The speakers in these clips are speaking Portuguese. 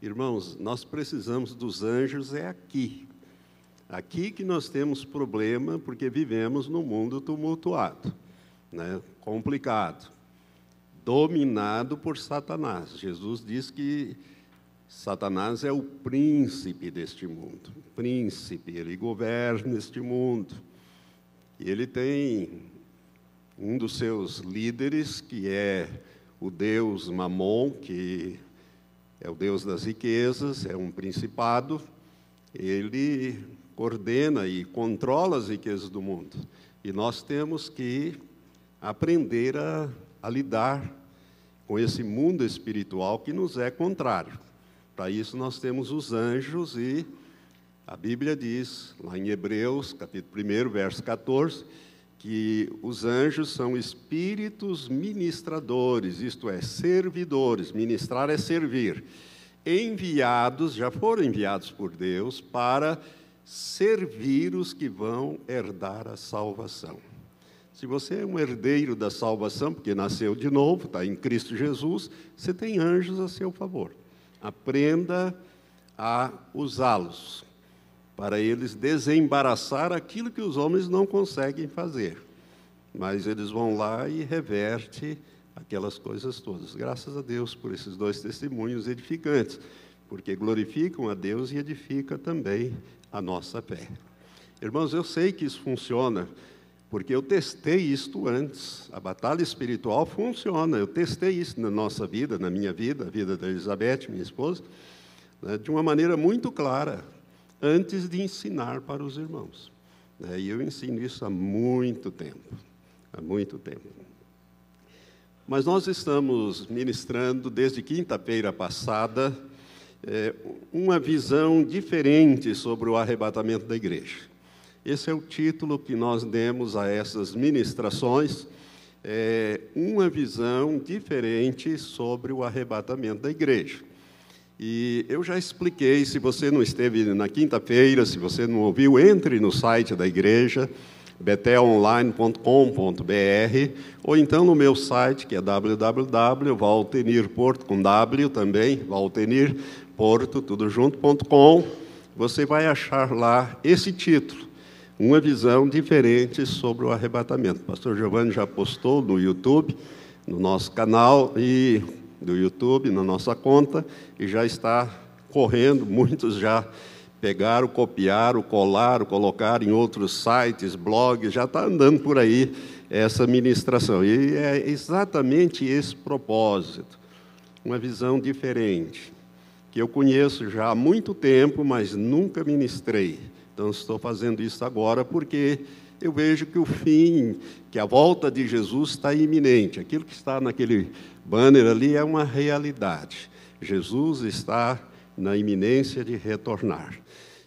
Irmãos, nós precisamos dos anjos é aqui. Aqui que nós temos problema porque vivemos num mundo tumultuado, né? complicado, dominado por Satanás. Jesus diz que Satanás é o príncipe deste mundo, príncipe, ele governa este mundo. E ele tem um dos seus líderes, que é o deus Mamon, que é o deus das riquezas, é um principado, ele coordena e controla as riquezas do mundo. E nós temos que aprender a, a lidar com esse mundo espiritual que nos é contrário. Para isso nós temos os anjos e a Bíblia diz, lá em Hebreus, capítulo 1, verso 14, que os anjos são espíritos ministradores, isto é, servidores. Ministrar é servir. Enviados, já foram enviados por Deus para servir os que vão herdar a salvação. Se você é um herdeiro da salvação, porque nasceu de novo, está em Cristo Jesus, você tem anjos a seu favor. Aprenda a usá-los para eles desembaraçar aquilo que os homens não conseguem fazer. Mas eles vão lá e reverte aquelas coisas todas. Graças a Deus por esses dois testemunhos edificantes, porque glorificam a Deus e edificam também a nossa fé. Irmãos, eu sei que isso funciona, porque eu testei isto antes. A batalha espiritual funciona. Eu testei isso na nossa vida, na minha vida, a vida da Elizabeth, minha esposa, né, de uma maneira muito clara antes de ensinar para os irmãos. Né? E eu ensino isso há muito tempo, há muito tempo. Mas nós estamos ministrando desde quinta-feira passada é, uma visão diferente sobre o arrebatamento da igreja. Esse é o título que nós demos a essas ministrações, é, uma visão diferente sobre o arrebatamento da igreja. E eu já expliquei, se você não esteve na quinta-feira, se você não ouviu, entre no site da igreja, betelonline.com.br, ou então no meu site, que é www.valtenirporto, com W também, valtenirporto, tudo junto.com, você vai achar lá esse título, uma visão diferente sobre o arrebatamento. Pastor Giovanni já postou no YouTube, no nosso canal, e do YouTube na nossa conta e já está correndo. Muitos já pegaram, copiaram, colaram, colocaram em outros sites, blogs, já está andando por aí essa ministração. E é exatamente esse propósito, uma visão diferente, que eu conheço já há muito tempo, mas nunca ministrei. Então estou fazendo isso agora porque eu vejo que o fim, que a volta de Jesus está iminente. Aquilo que está naquele banner ali é uma realidade. Jesus está na iminência de retornar.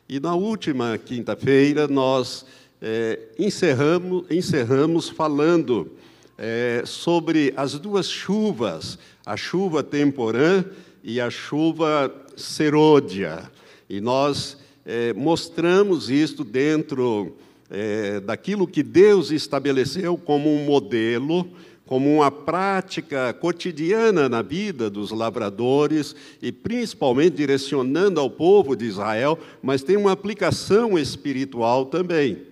E na última quinta-feira nós é, encerramos, encerramos falando é, sobre as duas chuvas, a chuva temporã e a chuva serôdia. E nós é, mostramos isto dentro é, daquilo que Deus estabeleceu como um modelo como uma prática cotidiana na vida dos lavradores e principalmente direcionando ao povo de Israel, mas tem uma aplicação espiritual também.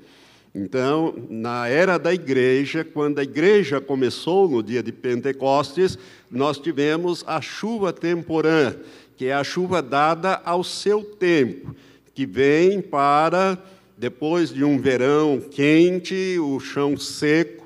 Então, na era da igreja, quando a igreja começou no dia de Pentecostes, nós tivemos a chuva temporã, que é a chuva dada ao seu tempo, que vem para, depois de um verão quente, o chão seco,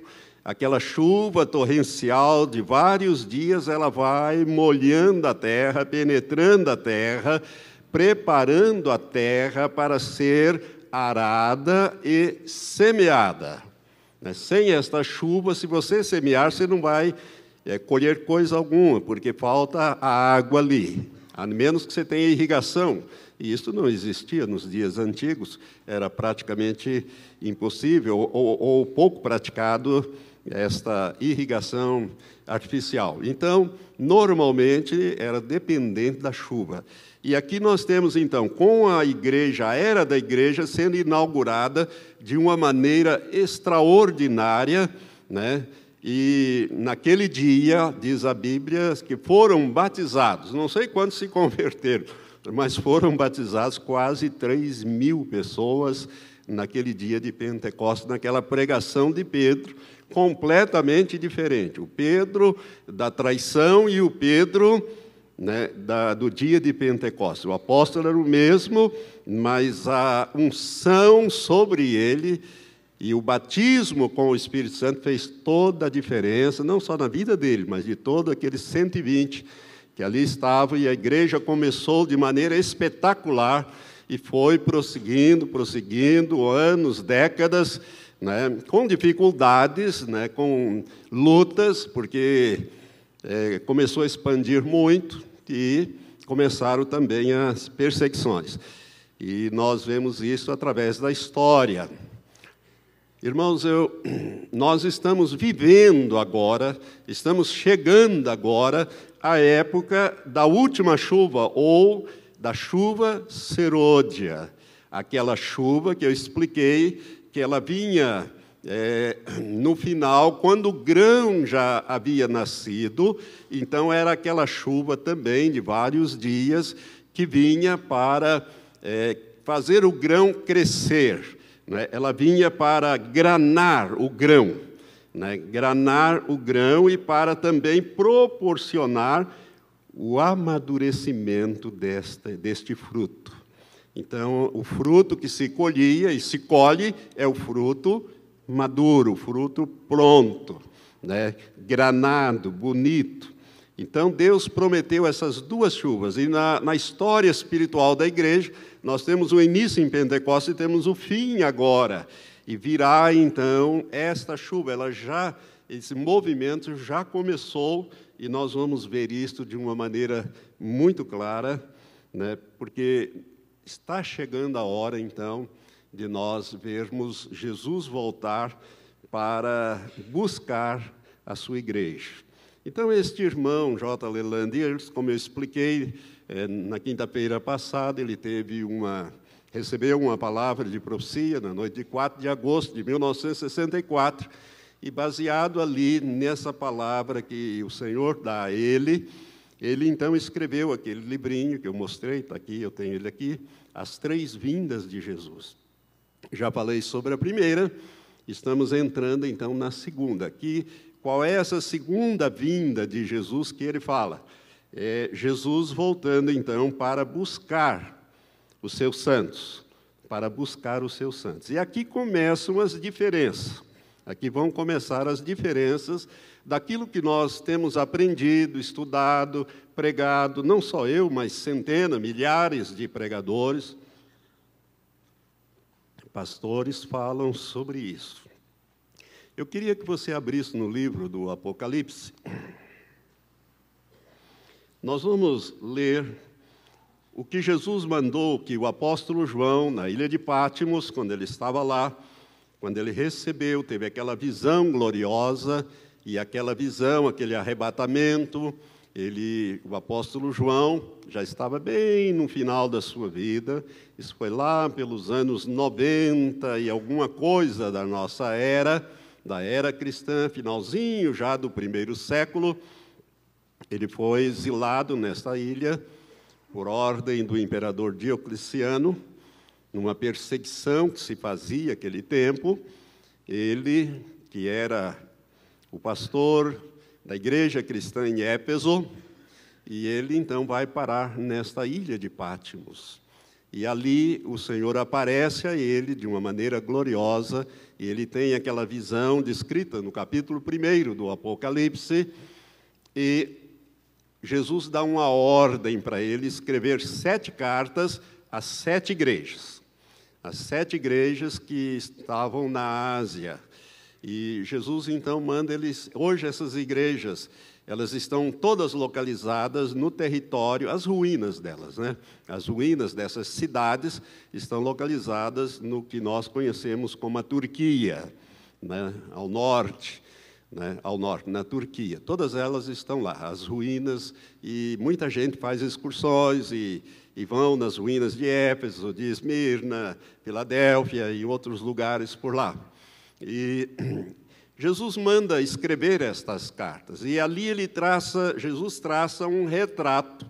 aquela chuva torrencial de vários dias, ela vai molhando a terra, penetrando a terra, preparando a terra para ser arada e semeada. Né, sem esta chuva, se você semear, você não vai é, colher coisa alguma, porque falta a água ali, a menos que você tenha irrigação. E isso não existia nos dias antigos, era praticamente impossível ou, ou pouco praticado esta irrigação artificial. Então, normalmente era dependente da chuva. E aqui nós temos então, com a igreja, a era da igreja sendo inaugurada de uma maneira extraordinária, né? e naquele dia, diz a Bíblia, que foram batizados, não sei quantos se converteram, mas foram batizados quase 3 mil pessoas naquele dia de Pentecostes, naquela pregação de Pedro, completamente diferente. O Pedro da traição e o Pedro né, da, do dia de Pentecostes. O apóstolo era o mesmo, mas a unção sobre ele e o batismo com o Espírito Santo fez toda a diferença, não só na vida dele, mas de todos aqueles 120 que ali estavam, e a igreja começou de maneira espetacular e foi prosseguindo, prosseguindo, anos, décadas, né, com dificuldades, né, com lutas, porque é, começou a expandir muito e começaram também as perseguições. E nós vemos isso através da história. Irmãos, eu, nós estamos vivendo agora, estamos chegando agora à época da última chuva, ou da chuva serôdia. Aquela chuva que eu expliquei, que ela vinha é, no final, quando o grão já havia nascido, então era aquela chuva também de vários dias que vinha para é, fazer o grão crescer né, ela vinha para granar o grão, né, granar o grão e para também proporcionar o amadurecimento desta, deste fruto. Então, o fruto que se colhia e se colhe é o fruto maduro, o fruto pronto, né, granado, bonito. Então, Deus prometeu essas duas chuvas, e na, na história espiritual da igreja, nós temos o início em Pentecostes e temos o fim agora. E virá então esta chuva, ela já esse movimento já começou e nós vamos ver isto de uma maneira muito clara, né? Porque está chegando a hora então de nós vermos Jesus voltar para buscar a sua igreja. Então, este irmão, J. Leland, como eu expliquei, é, na quinta-feira passada, ele teve uma, recebeu uma palavra de profecia na noite de 4 de agosto de 1964, e baseado ali nessa palavra que o Senhor dá a ele, ele então escreveu aquele livrinho que eu mostrei, está aqui, eu tenho ele aqui, As Três Vindas de Jesus. Já falei sobre a primeira, estamos entrando então na segunda. Aqui, qual é essa segunda vinda de Jesus que ele fala? é Jesus voltando então para buscar os seus santos, para buscar os seus santos. E aqui começam as diferenças. Aqui vão começar as diferenças daquilo que nós temos aprendido, estudado, pregado, não só eu, mas centenas, milhares de pregadores, pastores falam sobre isso. Eu queria que você abrisse no livro do Apocalipse nós vamos ler o que Jesus mandou que o apóstolo João, na ilha de Pátimos, quando ele estava lá, quando ele recebeu, teve aquela visão gloriosa, e aquela visão, aquele arrebatamento, ele, o apóstolo João já estava bem no final da sua vida, isso foi lá pelos anos 90 e alguma coisa da nossa era, da era cristã, finalzinho já do primeiro século, ele foi exilado nesta ilha por ordem do imperador Diocleciano, numa perseguição que se fazia naquele tempo. Ele, que era o pastor da igreja cristã em Éfeso, e ele então vai parar nesta ilha de Pátimos. E ali o Senhor aparece a ele de uma maneira gloriosa, e ele tem aquela visão descrita no capítulo 1 do Apocalipse, e Jesus dá uma ordem para ele escrever sete cartas às sete igrejas. As sete igrejas que estavam na Ásia. E Jesus então manda eles. Hoje, essas igrejas, elas estão todas localizadas no território, as ruínas delas, né? As ruínas dessas cidades estão localizadas no que nós conhecemos como a Turquia, né? ao norte né, ao norte, na Turquia. Todas elas estão lá, as ruínas, e muita gente faz excursões e, e vão nas ruínas de Éfeso, de Esmirna, Filadélfia e outros lugares por lá. E Jesus manda escrever estas cartas e ali ele traça, Jesus traça um retrato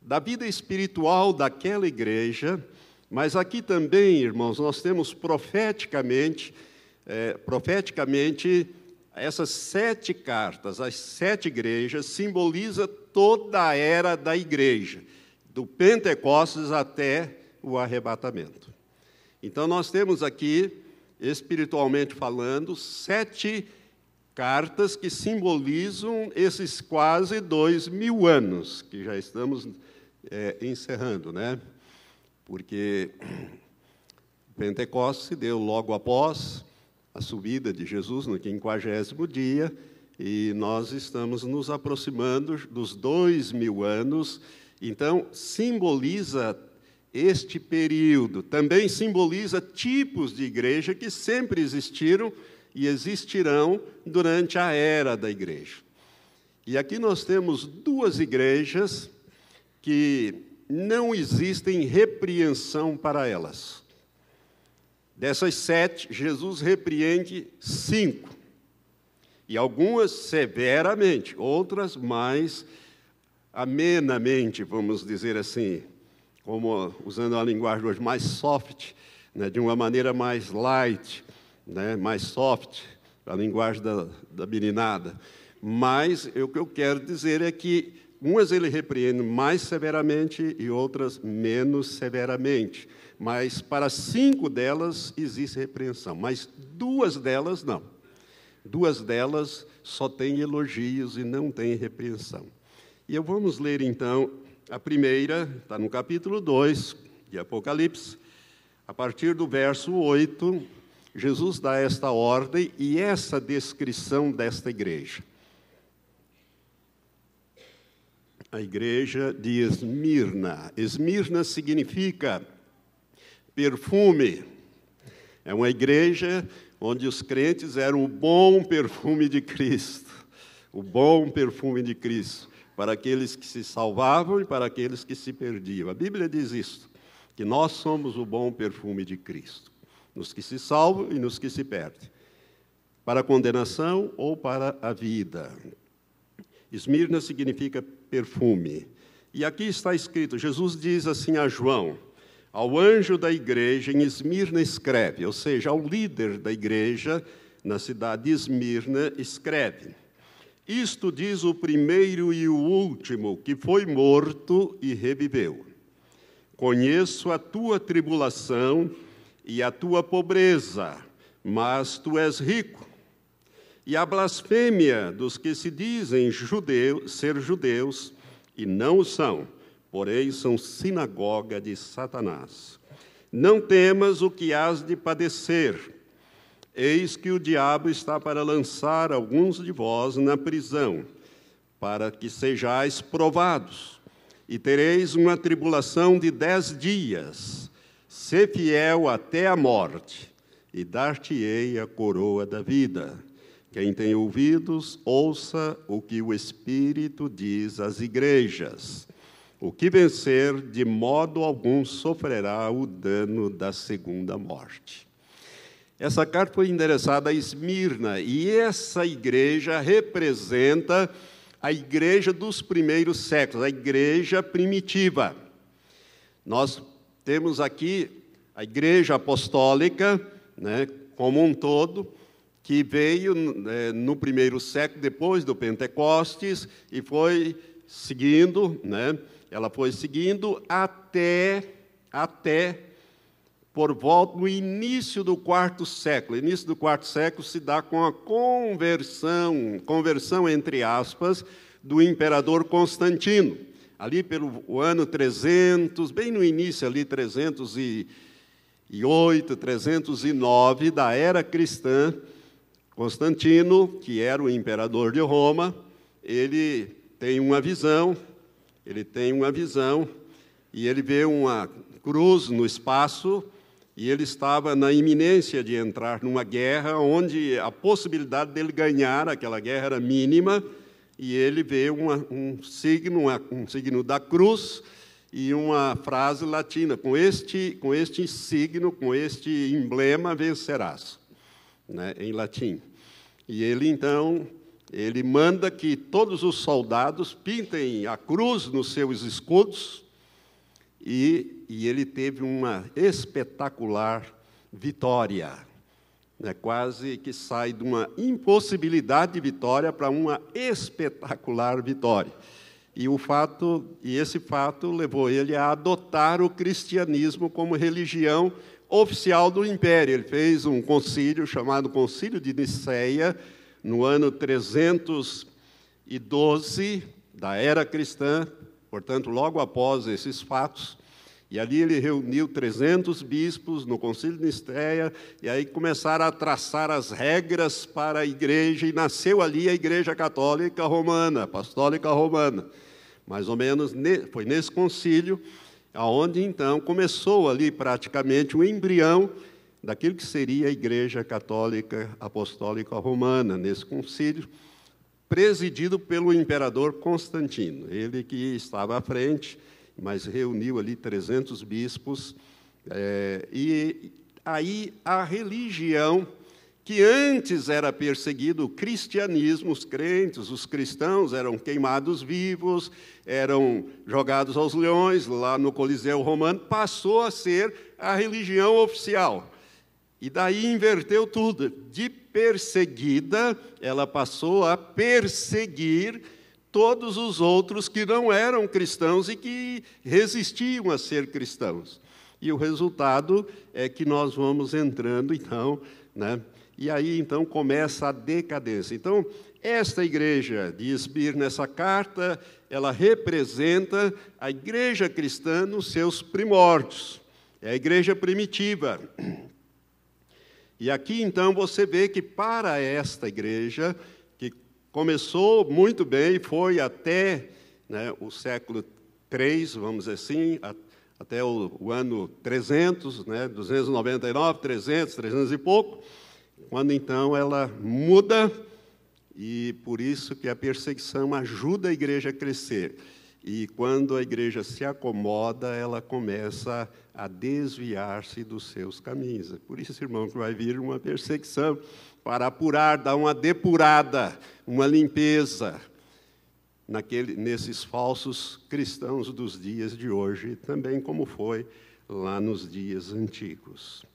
da vida espiritual daquela igreja, mas aqui também, irmãos, nós temos profeticamente, é, profeticamente essas sete cartas, as sete igrejas, simboliza toda a era da igreja, do Pentecostes até o arrebatamento. Então, nós temos aqui, espiritualmente falando, sete cartas que simbolizam esses quase dois mil anos que já estamos é, encerrando, né? Porque Pentecostes se deu logo após a subida de Jesus no quinquagésimo dia, e nós estamos nos aproximando dos dois mil anos, então simboliza este período, também simboliza tipos de igreja que sempre existiram e existirão durante a era da igreja. E aqui nós temos duas igrejas que não existem repreensão para elas. Dessas sete, Jesus repreende cinco. E algumas severamente, outras mais amenamente, vamos dizer assim, como usando a linguagem hoje mais soft, né, de uma maneira mais light, né, mais soft, a linguagem da, da meninada. Mas o que eu quero dizer é que umas ele repreende mais severamente e outras menos severamente mas para cinco delas existe repreensão, mas duas delas não. Duas delas só têm elogios e não têm repreensão. E eu vamos ler então a primeira, está no capítulo 2 de Apocalipse, a partir do verso 8, Jesus dá esta ordem e essa descrição desta igreja. A igreja de Esmirna. Esmirna significa perfume. É uma igreja onde os crentes eram o bom perfume de Cristo. O bom perfume de Cristo. Para aqueles que se salvavam e para aqueles que se perdiam. A Bíblia diz isso, que nós somos o bom perfume de Cristo. Nos que se salvam e nos que se perdem. Para a condenação ou para a vida. Esmirna significa perfume. E aqui está escrito: Jesus diz assim a João: ao anjo da igreja em Esmirna escreve, ou seja, ao líder da igreja na cidade de Esmirna escreve: Isto diz o primeiro e o último, que foi morto e reviveu. Conheço a tua tribulação e a tua pobreza, mas tu és rico. E a blasfêmia dos que se dizem judeu, ser judeus e não o são porém são sinagoga de Satanás. Não temas o que hás de padecer. Eis que o diabo está para lançar alguns de vós na prisão, para que sejais provados, e tereis uma tribulação de dez dias. Sê fiel até a morte, e dar-te-ei a coroa da vida. Quem tem ouvidos, ouça o que o Espírito diz às igrejas. O que vencer, de modo algum sofrerá o dano da segunda morte. Essa carta foi endereçada a Esmirna, e essa igreja representa a igreja dos primeiros séculos, a igreja primitiva. Nós temos aqui a igreja apostólica, né, como um todo, que veio né, no primeiro século, depois do Pentecostes, e foi seguindo, né, ela foi seguindo até, até por volta no início do quarto século. Início do quarto século se dá com a conversão, conversão entre aspas, do imperador Constantino. Ali pelo ano 300, bem no início ali 308, 309 da era cristã, Constantino, que era o imperador de Roma, ele tem uma visão ele tem uma visão e ele vê uma cruz no espaço e ele estava na iminência de entrar numa guerra onde a possibilidade dele ganhar aquela guerra era mínima e ele vê uma, um signo, um signo da cruz e uma frase latina: com este, com este signo, com este emblema vencerás, né, em latim. E ele então, ele manda que todos os soldados pintem a cruz nos seus escudos, e, e ele teve uma espetacular vitória. Né? Quase que sai de uma impossibilidade de vitória para uma espetacular vitória. E o fato, e esse fato levou ele a adotar o cristianismo como religião oficial do império. Ele fez um concílio chamado Concílio de Nicéia no ano 312 da era cristã, portanto, logo após esses fatos. E ali ele reuniu 300 bispos no Concílio de Nicéia, e aí começaram a traçar as regras para a igreja, e nasceu ali a Igreja Católica Romana, Apostólica Romana. Mais ou menos foi nesse concílio aonde então começou ali praticamente o embrião daquilo que seria a Igreja Católica Apostólica Romana, nesse concílio, presidido pelo imperador Constantino. Ele que estava à frente, mas reuniu ali 300 bispos, é, e aí a religião que antes era perseguido o cristianismo, os crentes, os cristãos eram queimados vivos, eram jogados aos leões lá no Coliseu Romano, passou a ser a religião oficial. E daí inverteu tudo. De perseguida, ela passou a perseguir todos os outros que não eram cristãos e que resistiam a ser cristãos. E o resultado é que nós vamos entrando, então, né, e aí então começa a decadência. Então, esta igreja de Esbir, nessa carta, ela representa a igreja cristã nos seus primórdios, é a igreja primitiva. E aqui então você vê que para esta igreja, começou muito bem, foi até né, o século 3, vamos dizer assim, até o, o ano 300, né, 299, 300, 300 e pouco, quando então ela muda, e por isso que a perseguição ajuda a igreja a crescer. E quando a igreja se acomoda, ela começa a desviar-se dos seus caminhos. É por isso, irmão, que vai vir uma perseguição para apurar, dar uma depurada, uma limpeza naquele, nesses falsos cristãos dos dias de hoje, também como foi lá nos dias antigos.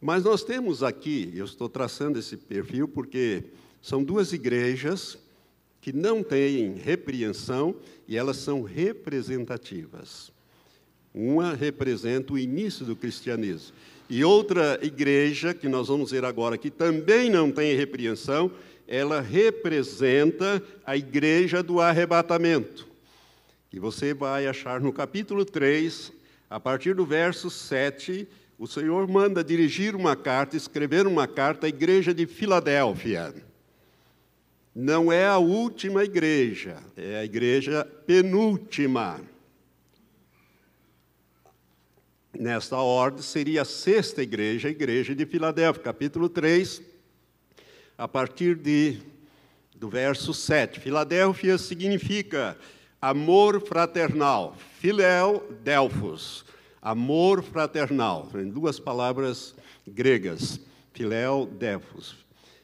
Mas nós temos aqui, eu estou traçando esse perfil porque são duas igrejas que não têm repreensão e elas são representativas. Uma representa o início do cristianismo. E outra igreja, que nós vamos ver agora, que também não tem repreensão, ela representa a igreja do arrebatamento. E você vai achar no capítulo 3, a partir do verso 7, o Senhor manda dirigir uma carta, escrever uma carta à igreja de Filadélfia. Não é a última igreja, é a igreja penúltima. Nesta ordem seria a sexta igreja, a igreja de Filadélfia, capítulo 3, a partir de, do verso 7. Filadélfia significa amor fraternal, Filéu Delfos amor fraternal, em duas palavras gregas, filéu, defos.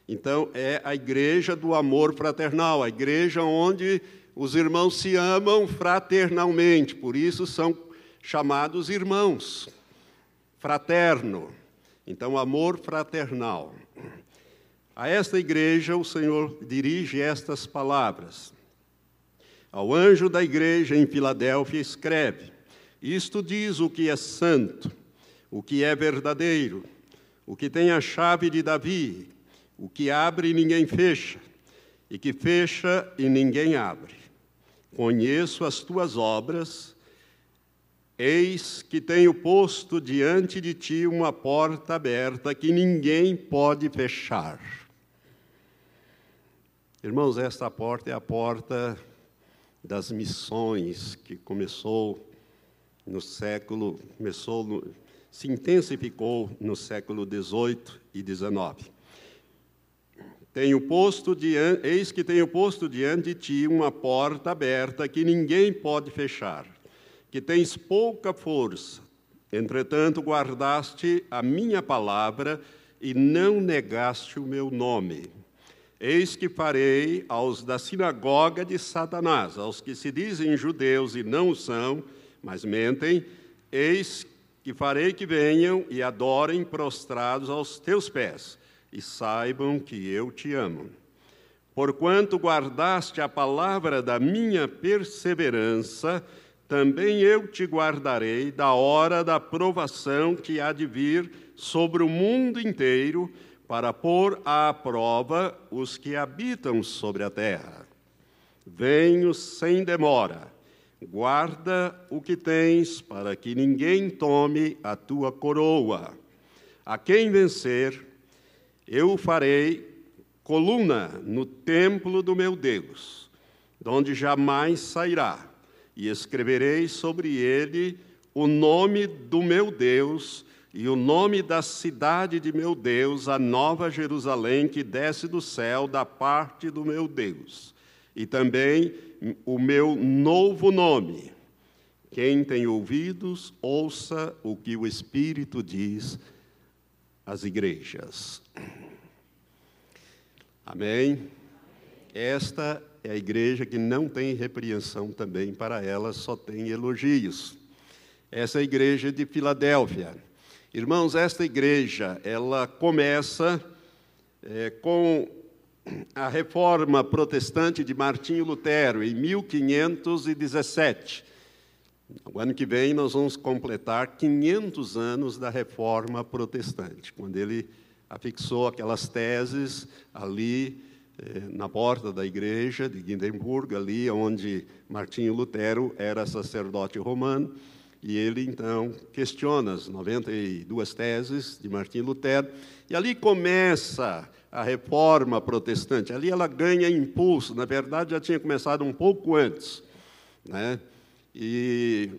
Então, é a igreja do amor fraternal, a igreja onde os irmãos se amam fraternalmente, por isso são chamados irmãos, fraterno. Então, amor fraternal. A esta igreja, o Senhor dirige estas palavras. Ao anjo da igreja em Filadélfia, escreve: isto diz o que é santo, o que é verdadeiro, o que tem a chave de Davi, o que abre e ninguém fecha, e que fecha e ninguém abre. Conheço as tuas obras, eis que tenho posto diante de ti uma porta aberta que ninguém pode fechar. Irmãos, esta porta é a porta das missões que começou no século, começou, no, se intensificou no século XVIII e XIX. Tenho posto diante, eis que tenho posto diante de ti uma porta aberta que ninguém pode fechar, que tens pouca força, entretanto guardaste a minha palavra e não negaste o meu nome. Eis que farei aos da sinagoga de Satanás, aos que se dizem judeus e não são, mas mentem, eis que farei que venham e adorem prostrados aos teus pés, e saibam que eu te amo. Porquanto guardaste a palavra da minha perseverança, também eu te guardarei da hora da provação que há de vir sobre o mundo inteiro, para pôr à prova os que habitam sobre a terra. Venho sem demora, guarda o que tens, para que ninguém tome a tua coroa. A quem vencer, eu farei coluna no templo do meu Deus, donde jamais sairá, e escreverei sobre ele o nome do meu Deus e o nome da cidade de meu Deus, a nova Jerusalém que desce do céu da parte do meu Deus, e também o meu novo nome. Quem tem ouvidos, ouça o que o Espírito diz às igrejas. Amém? Esta é a igreja que não tem repreensão também para ela, só tem elogios. Essa é a igreja de Filadélfia. Irmãos, esta igreja, ela começa é, com a reforma protestante de Martinho Lutero, em 1517. O ano que vem nós vamos completar 500 anos da reforma protestante, quando ele afixou aquelas teses ali na porta da igreja de Guindemburgo, ali onde Martinho Lutero era sacerdote romano, e ele então questiona as 92 teses de Martinho Lutero, e ali começa a reforma protestante. Ali ela ganha impulso, na verdade já tinha começado um pouco antes, né? E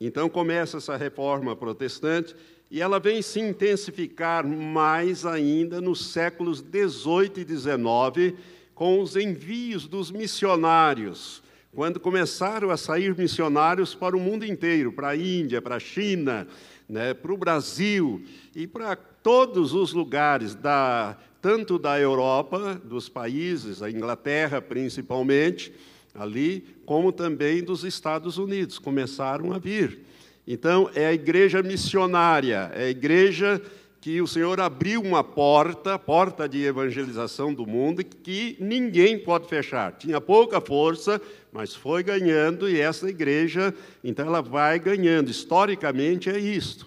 então começa essa reforma protestante e ela vem se intensificar mais ainda nos séculos 18 e 19, com os envios dos missionários, quando começaram a sair missionários para o mundo inteiro, para a Índia, para a China, né, para o Brasil e para todos os lugares, da, tanto da Europa, dos países, a Inglaterra principalmente, ali, como também dos Estados Unidos, começaram a vir. Então, é a igreja missionária, é a igreja que o Senhor abriu uma porta, porta de evangelização do mundo, que ninguém pode fechar. Tinha pouca força, mas foi ganhando, e essa igreja, então, ela vai ganhando. Historicamente é isto.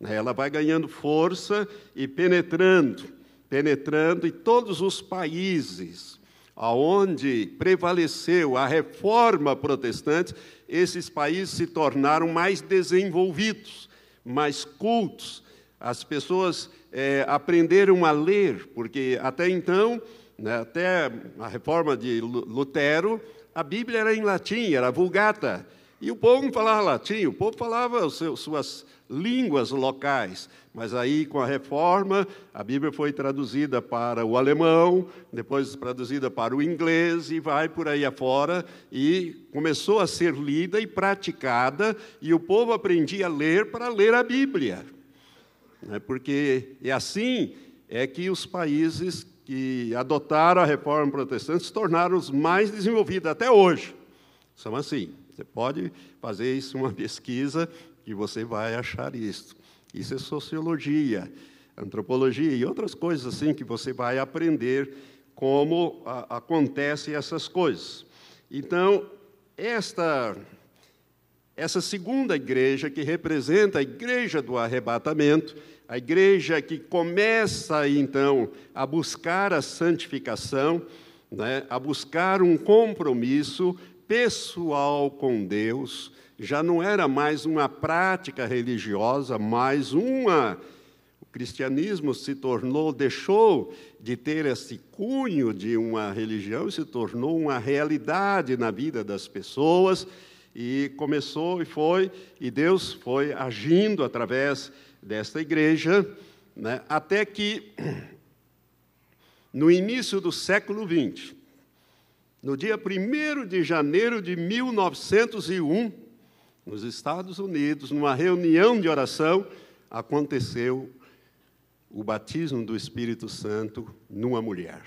Né? Ela vai ganhando força e penetrando, penetrando em todos os países aonde prevaleceu a reforma protestante, esses países se tornaram mais desenvolvidos, mais cultos. As pessoas é, aprenderam a ler, porque até então, né, até a reforma de Lutero, a Bíblia era em latim, era vulgata. E o povo não falava latim, o povo falava suas línguas locais. Mas aí, com a reforma, a Bíblia foi traduzida para o alemão, depois traduzida para o inglês e vai por aí afora. E começou a ser lida e praticada, e o povo aprendia a ler para ler a Bíblia. Né, porque é assim é que os países que adotaram a reforma protestante se tornaram os mais desenvolvidos até hoje. São assim. Você pode fazer isso uma pesquisa que você vai achar isso. Isso é sociologia, antropologia e outras coisas assim que você vai aprender como a, essas coisas. Então, esta essa segunda igreja que representa a igreja do arrebatamento, a igreja que começa então a buscar a santificação, né, a buscar um compromisso pessoal com Deus, já não era mais uma prática religiosa, mas uma. O cristianismo se tornou, deixou de ter esse cunho de uma religião e se tornou uma realidade na vida das pessoas. E começou e foi, e Deus foi agindo através desta igreja, né, até que, no início do século XX, no dia 1 de janeiro de 1901, nos Estados Unidos, numa reunião de oração, aconteceu o batismo do Espírito Santo numa mulher.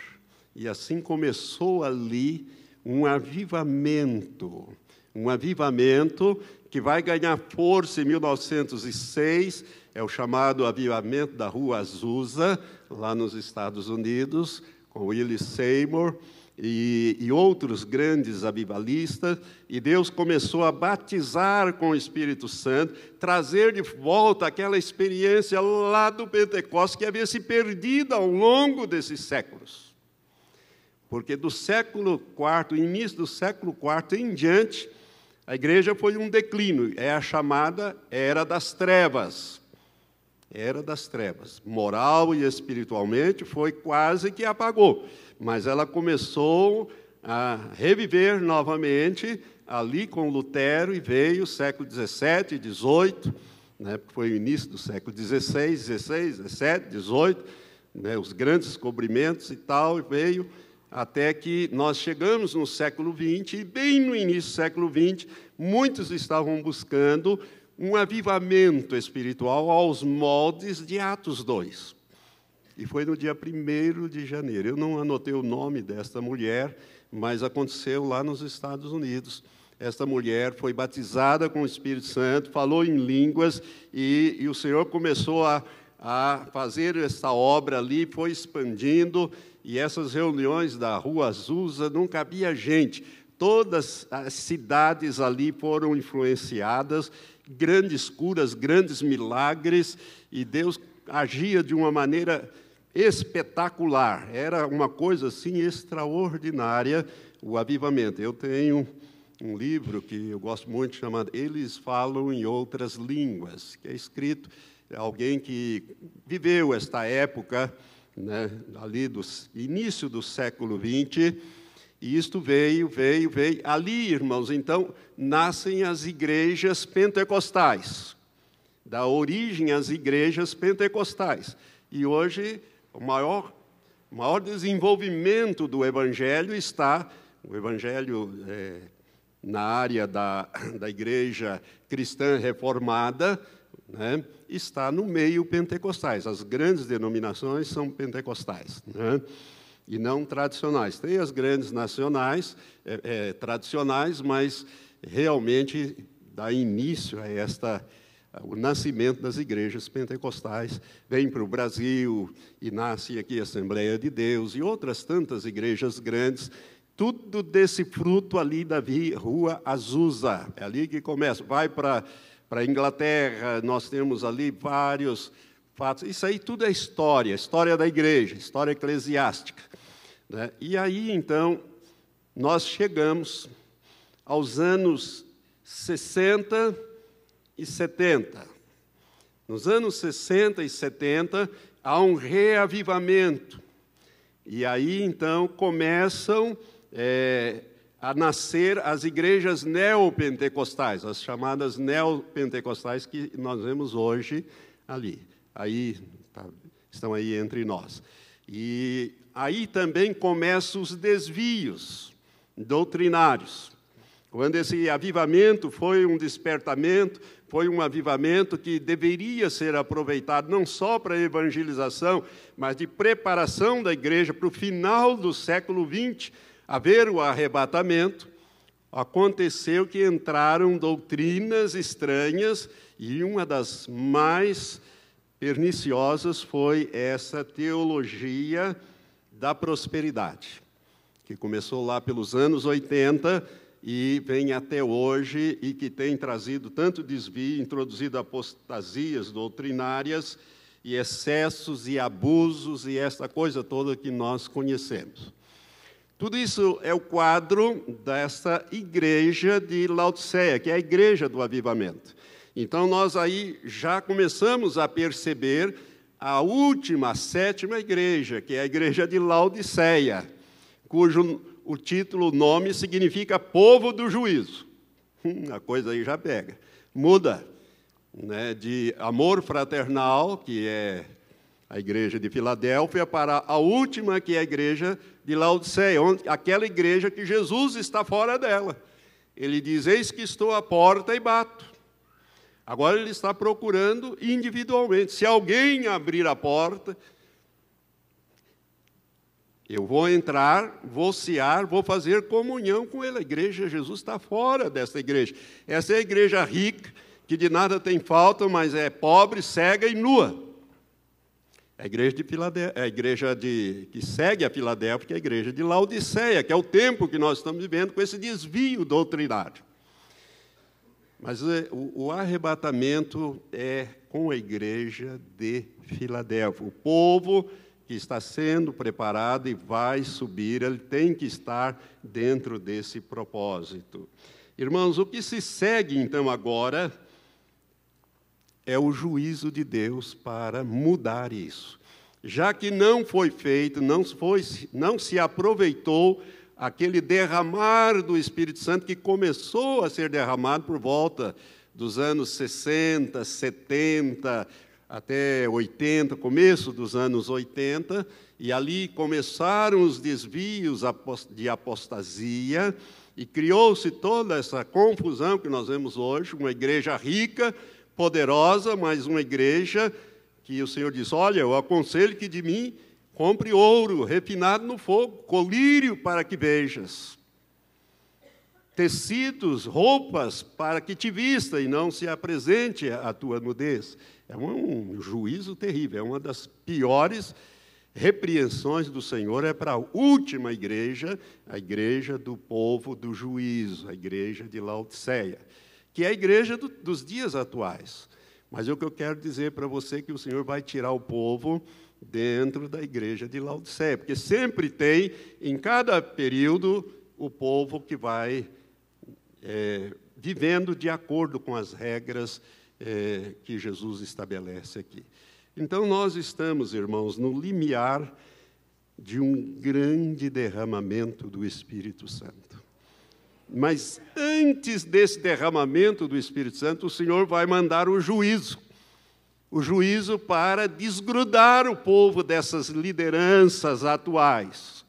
E assim começou ali um avivamento, um avivamento que vai ganhar força em 1906, é o chamado avivamento da Rua Azusa, lá nos Estados Unidos, com Willie Seymour e, e, outros grandes avivalistas, e Deus começou a batizar com o Espírito Santo, trazer de volta aquela experiência lá do Pentecostes que havia se perdido ao longo desses séculos. Porque do século IV, início do século IV em diante, a igreja foi um declínio, é a chamada Era das Trevas. Era das Trevas. Moral e espiritualmente foi quase que apagou, mas ela começou a reviver novamente ali com Lutero e veio século XVII XVIII, né, foi o início do século XVI, XVI, XVII, XVIII, né, os grandes descobrimentos e tal, e veio até que nós chegamos no século XX, e bem no início do século XX, muitos estavam buscando um avivamento espiritual aos moldes de Atos 2. E foi no dia 1 de janeiro. Eu não anotei o nome desta mulher, mas aconteceu lá nos Estados Unidos. Esta mulher foi batizada com o Espírito Santo, falou em línguas, e, e o Senhor começou a, a fazer essa obra ali, foi expandindo, e essas reuniões da Rua Azusa não cabia gente. Todas as cidades ali foram influenciadas, grandes curas, grandes milagres, e Deus agia de uma maneira espetacular. Era uma coisa assim extraordinária o avivamento. Eu tenho um livro que eu gosto muito chamado Eles falam em outras línguas, que é escrito alguém que viveu esta época né, ali do início do século XX, e isto veio, veio, veio. Ali, irmãos, então, nascem as igrejas pentecostais, da origem às igrejas pentecostais. E hoje, o maior, maior desenvolvimento do evangelho está, o evangelho é, na área da, da igreja cristã reformada, né, está no meio pentecostais. As grandes denominações são pentecostais né, e não tradicionais. Tem as grandes nacionais, é, é, tradicionais, mas realmente dá início a esta o nascimento das igrejas pentecostais vem para o Brasil e nasce aqui a Assembleia de Deus e outras tantas igrejas grandes tudo desse fruto ali da Rua Azusa. É ali que começa. Vai para para a Inglaterra, nós temos ali vários fatos. Isso aí tudo é história, história da igreja, história eclesiástica. Né? E aí, então, nós chegamos aos anos 60 e 70. Nos anos 60 e 70, há um reavivamento. E aí, então, começam é, a nascer as igrejas neopentecostais, as chamadas neopentecostais que nós vemos hoje ali. Aí tá, estão aí entre nós. E aí também começam os desvios doutrinários. Quando esse avivamento foi um despertamento, foi um avivamento que deveria ser aproveitado não só para a evangelização, mas de preparação da igreja para o final do século XX, haver o arrebatamento, aconteceu que entraram doutrinas estranhas e uma das mais perniciosas foi essa teologia da prosperidade, que começou lá pelos anos 80 e vem até hoje e que tem trazido tanto desvio, introduzido apostasias doutrinárias e excessos e abusos e essa coisa toda que nós conhecemos. Tudo isso é o quadro dessa igreja de Laodiceia, que é a igreja do avivamento. Então, nós aí já começamos a perceber a última, a sétima igreja, que é a igreja de Laodiceia, cujo o título, o nome significa povo do juízo. Hum, a coisa aí já pega. Muda né, de amor fraternal, que é a igreja de Filadélfia, para a última, que é a igreja de Laodiceia, onde, aquela igreja que Jesus está fora dela. Ele diz: Eis que estou à porta e bato. Agora ele está procurando individualmente. Se alguém abrir a porta, Eu vou entrar, vou cear, vou fazer comunhão com ele. A igreja, Jesus está fora dessa igreja. Essa é a igreja rica, que de nada tem falta, mas é pobre, cega e nua. A igreja, de Filadélfia, a igreja de, que segue a Filadélfia, que é a igreja de Laodiceia, que é o tempo que nós estamos vivendo com esse desvio doutrinário. Mas é, o arrebatamento é com a igreja de Filadélfia. O povo que está sendo preparado e vai subir, ele tem que estar dentro desse propósito. Irmãos, o que se segue então agora é o juízo de Deus para mudar isso. Já que não foi feito, não, foi, não se aproveitou aquele derramar do Espírito Santo que começou a ser derramado por volta dos anos 60, 70, até 80, começo dos anos 80, e ali começaram os desvios de apostasia, e criou-se toda essa confusão que nós vemos hoje, uma igreja rica, poderosa, mas uma igreja que o Senhor diz: Olha, eu aconselho que de mim compre ouro refinado no fogo, colírio para que vejas, tecidos, roupas para que te vista e não se apresente a tua nudez. É um, juízo terrível, é uma das piores repreensões do Senhor é para a última igreja, a igreja do povo do juízo, a igreja de Laodiceia, que é a igreja do, dos dias atuais. Mas é o que eu quero dizer para você é que o Senhor vai tirar o povo dentro da igreja de Laodiceia, porque sempre tem, em cada período, o povo que vai é, vivendo de acordo com as regras é, que Jesus estabelece aqui. Então, nós estamos, irmãos, no limiar de um grande derramamento do Espírito Santo. Mas antes desse derramamento do Espírito Santo, o Senhor vai mandar o juízo. O juízo para desgrudar o povo dessas lideranças atuais.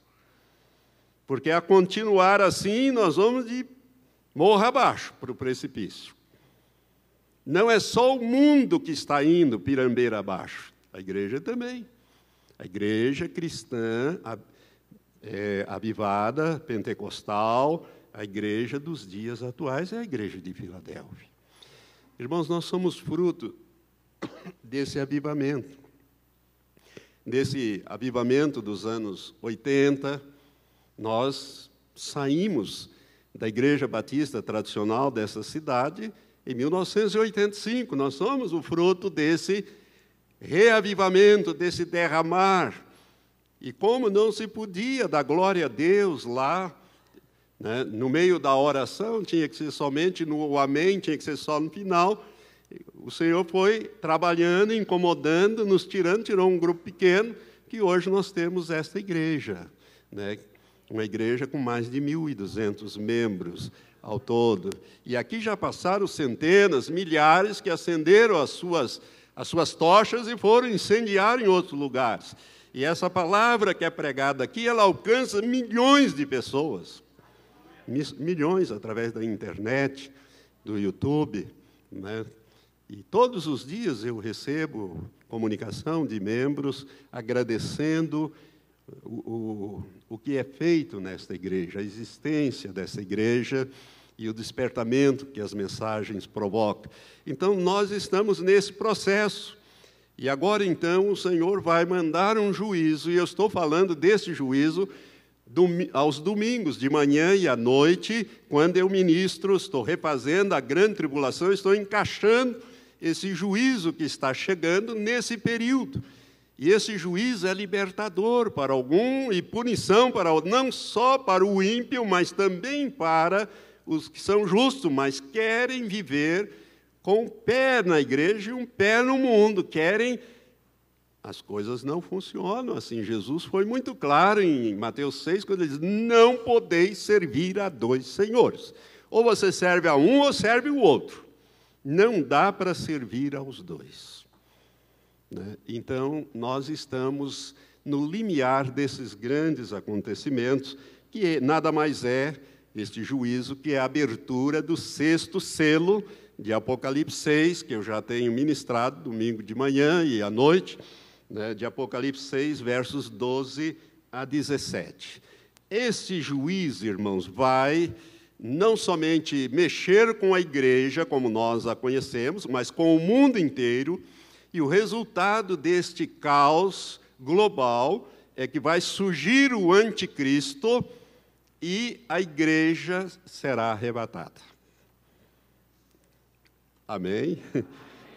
Porque a continuar assim, nós vamos de morra abaixo para o precipício. Não é só o mundo que está indo pirambeira abaixo, a igreja também. A igreja cristã é, avivada, pentecostal, a igreja dos dias atuais é a igreja de Filadélfia. Irmãos, nós somos fruto desse avivamento. Desse avivamento dos anos 80, nós saímos da igreja batista tradicional dessa cidade em 1985. Nós somos o fruto desse reavivamento, desse derramar. E como não se podia dar glória a Deus lá, né, no meio da oração, tinha que ser somente no amém, tinha que ser só no final. O Senhor foi trabalhando, incomodando, nos tirando, tirou um grupo pequeno, que hoje nós temos esta igreja, né, uma igreja com mais de 1.200 membros ao todo. E aqui já passaram centenas, milhares que acenderam as suas, as suas tochas e foram incendiar em outros lugares. E essa palavra que é pregada aqui, ela alcança milhões de pessoas. Milhões através da internet, do YouTube. Né? E todos os dias eu recebo comunicação de membros agradecendo o, o, que é feito nesta igreja, a existência dessa igreja e o despertamento que as mensagens provocam. Então, nós estamos nesse processo. E agora, então, o Senhor vai mandar um juízo, e eu estou falando desse juízo aos domingos, de manhã e à noite, quando eu ministro, estou refazendo a grande tribulação, estou encaixando esse juízo que está chegando nesse período. E esse juízo é libertador para algum e punição para não só para o ímpio, mas também para os que são justos, mas querem viver com um pé na igreja e um pé no mundo, querem as coisas não funcionam assim. Jesus foi muito claro em Mateus 6, quando ele diz: Não podeis servir a dois senhores. Ou você serve a um ou serve o outro. Não dá para servir aos dois. Né? Então, nós estamos no limiar desses grandes acontecimentos, que nada mais é este juízo, que é a abertura do sexto selo de Apocalipse 6, que eu já tenho ministrado domingo de manhã e à noite, né, de Apocalipse 6, versos 12 a 17. Este juiz, irmãos, vai não somente mexer com a igreja, como nós a conhecemos, mas com o mundo inteiro, e o resultado deste caos global é que vai surgir o anticristo e a igreja será arrebatada. Amém?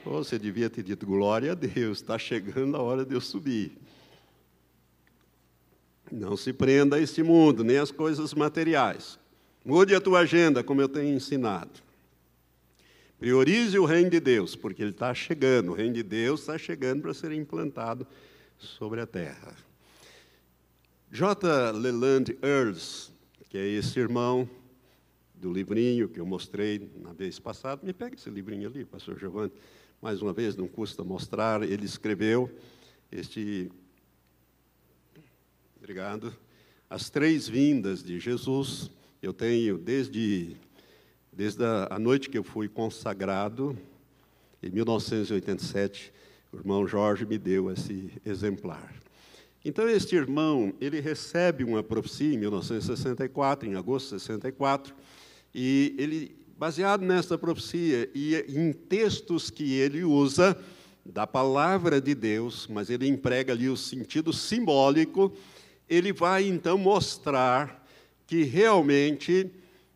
Você devia ter dito glória a Deus, está chegando a hora de eu subir. Não se prenda a este mundo, nem às coisas materiais. Mude a tua agenda, como eu tenho ensinado. Priorize o reino de Deus, porque ele está chegando. O reino de Deus está chegando para ser implantado sobre a terra. J. Leland Earls, que é esse irmão do livrinho que eu mostrei na vez passada. Me pega esse livrinho ali, pastor Giovanni. Mais uma vez, não custa mostrar. Ele escreveu este. Obrigado. As três vindas de Jesus. Eu tenho desde, desde a noite que eu fui consagrado, em 1987, o irmão Jorge me deu esse exemplar. Então, este irmão, ele recebe uma profecia em 1964, em agosto de 64, e ele, baseado nessa profecia e em textos que ele usa da palavra de Deus, mas ele emprega ali o sentido simbólico, ele vai então mostrar que realmente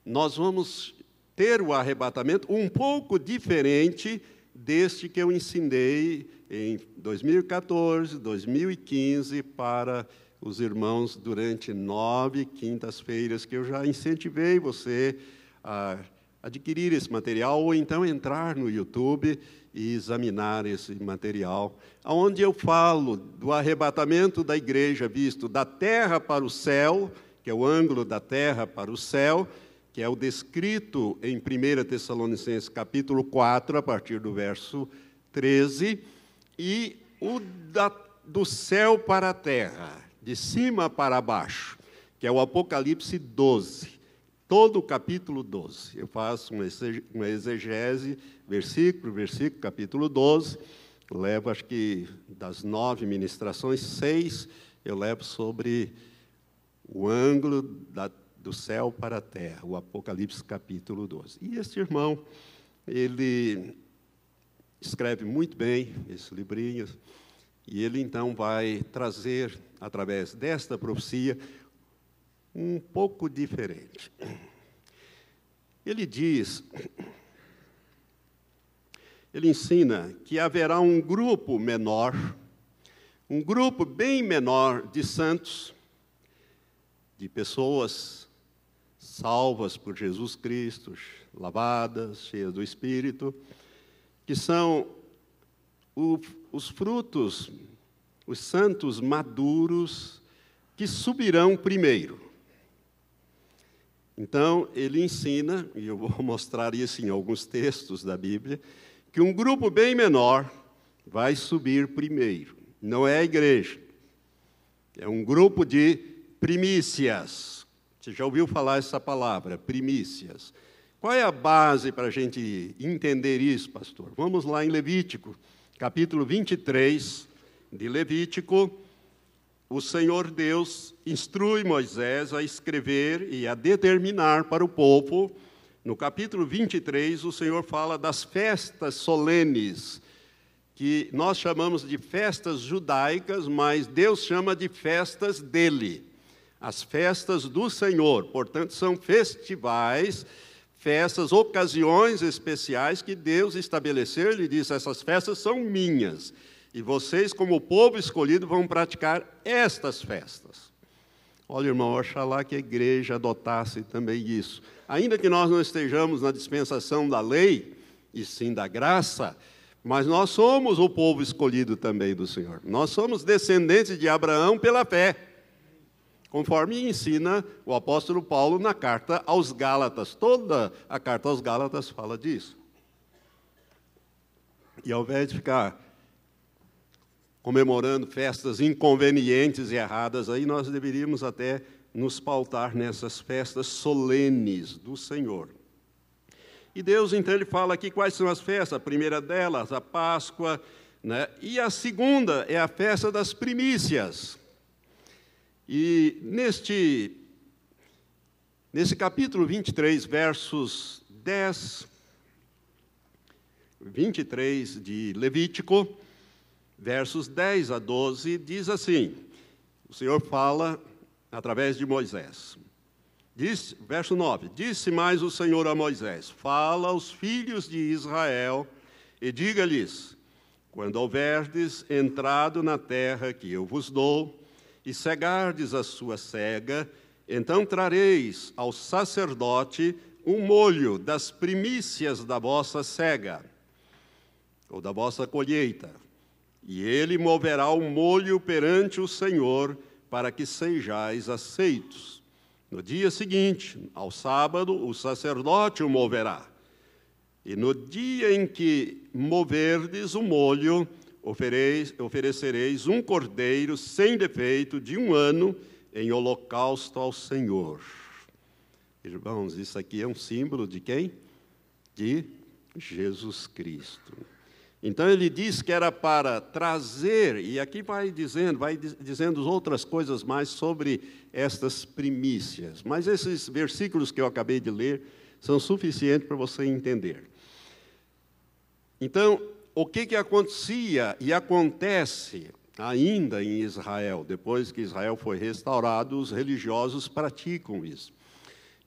nós vamos ter o arrebatamento um pouco diferente deste que eu ensinei em 2014, 2015 para os irmãos durante nove quintas-feiras que eu já incentivei você a adquirir esse material ou então entrar no YouTube e examinar esse material, onde eu falo do arrebatamento da igreja visto da terra para o céu, que é o ângulo da terra para o céu, que é o descrito em 1 Tessalonicenses capítulo 4, a partir do verso 13, e o da, do céu para a terra, de cima para baixo, que é o Apocalipse 12 todo o capítulo 12. Eu faço uma exegese, versículo, versículo, capítulo 12. Levo, acho que das nove ministrações, seis eu levo sobre o ângulo da, do céu para a terra, o Apocalipse capítulo 12. E este irmão, ele escreve muito bem esse livrinho, e ele então vai trazer, através desta profecia, um pouco diferente. Ele diz, ele ensina que haverá um grupo menor, um grupo bem menor de santos, de pessoas salvas por Jesus Cristo, lavadas, cheias do Espírito, que são o, os frutos, os santos maduros, que subirão primeiro. Então, ele ensina, e eu vou mostrar isso em alguns textos da Bíblia, que um grupo bem menor vai subir primeiro. Não é a igreja. É um grupo de primícias. Você já ouviu falar essa palavra, primícias? Qual é a base para a gente entender isso, pastor? Vamos lá em Levítico, capítulo 23 de Levítico o Senhor Deus instrui Moisés a escrever e a determinar para o povo. No capítulo 23, o Senhor fala das festas solenes, que nós chamamos de festas judaicas, mas Deus chama de festas dele. As festas do Senhor, portanto, são festivais, festas, ocasiões especiais que Deus estabeleceu. Ele diz: essas festas são minhas e vocês, como povo escolhido, vão praticar estas festas. Olha, irmão, oxalá que a igreja adotasse também isso. Ainda que nós não estejamos na dispensação da lei, e sim da graça, mas nós somos o povo escolhido também do Senhor. Nós somos descendentes de Abraão pela fé, conforme ensina o apóstolo Paulo na carta aos Gálatas. Toda a carta aos Gálatas fala disso. E ao invés de ficar comemorando festas inconvenientes e erradas, aí nós deveríamos até nos pautar nessas festas solenes do Senhor. E Deus, então, ele fala aqui quais são as festas. A primeira delas, a Páscoa, né? e a segunda é a festa das primícias. E neste, nesse capítulo 23, versos 10, 23 de Levítico, versos 10 a 12, diz assim: o Senhor fala através de Moisés. Diz, verso 9: Disse mais o Senhor a Moisés: Fala aos filhos de Israel e diga-lhes: Quando houverdes entrado na terra que eu vos dou, e cegardes a sua cega, então trareis ao sacerdote um molho das primícias da vossa cega, ou da vossa colheita, e ele moverá o molho perante o Senhor, para que sejais aceitos. No dia seguinte, ao sábado, o sacerdote o moverá. E no dia em que moverdes o molho, oferecereis um cordeiro sem defeito de um ano em holocausto ao Senhor. Irmãos, isso aqui é um símbolo de quem? De Jesus Cristo. Então ele diz que era para trazer, e aqui vai dizendo, vai dizendo outras coisas mais sobre estas primícias. Mas esses versículos que eu acabei de ler são suficientes para você entender. Então, o que, que acontecia e acontece ainda em Israel, depois que Israel foi restaurado, os religiosos praticam isso.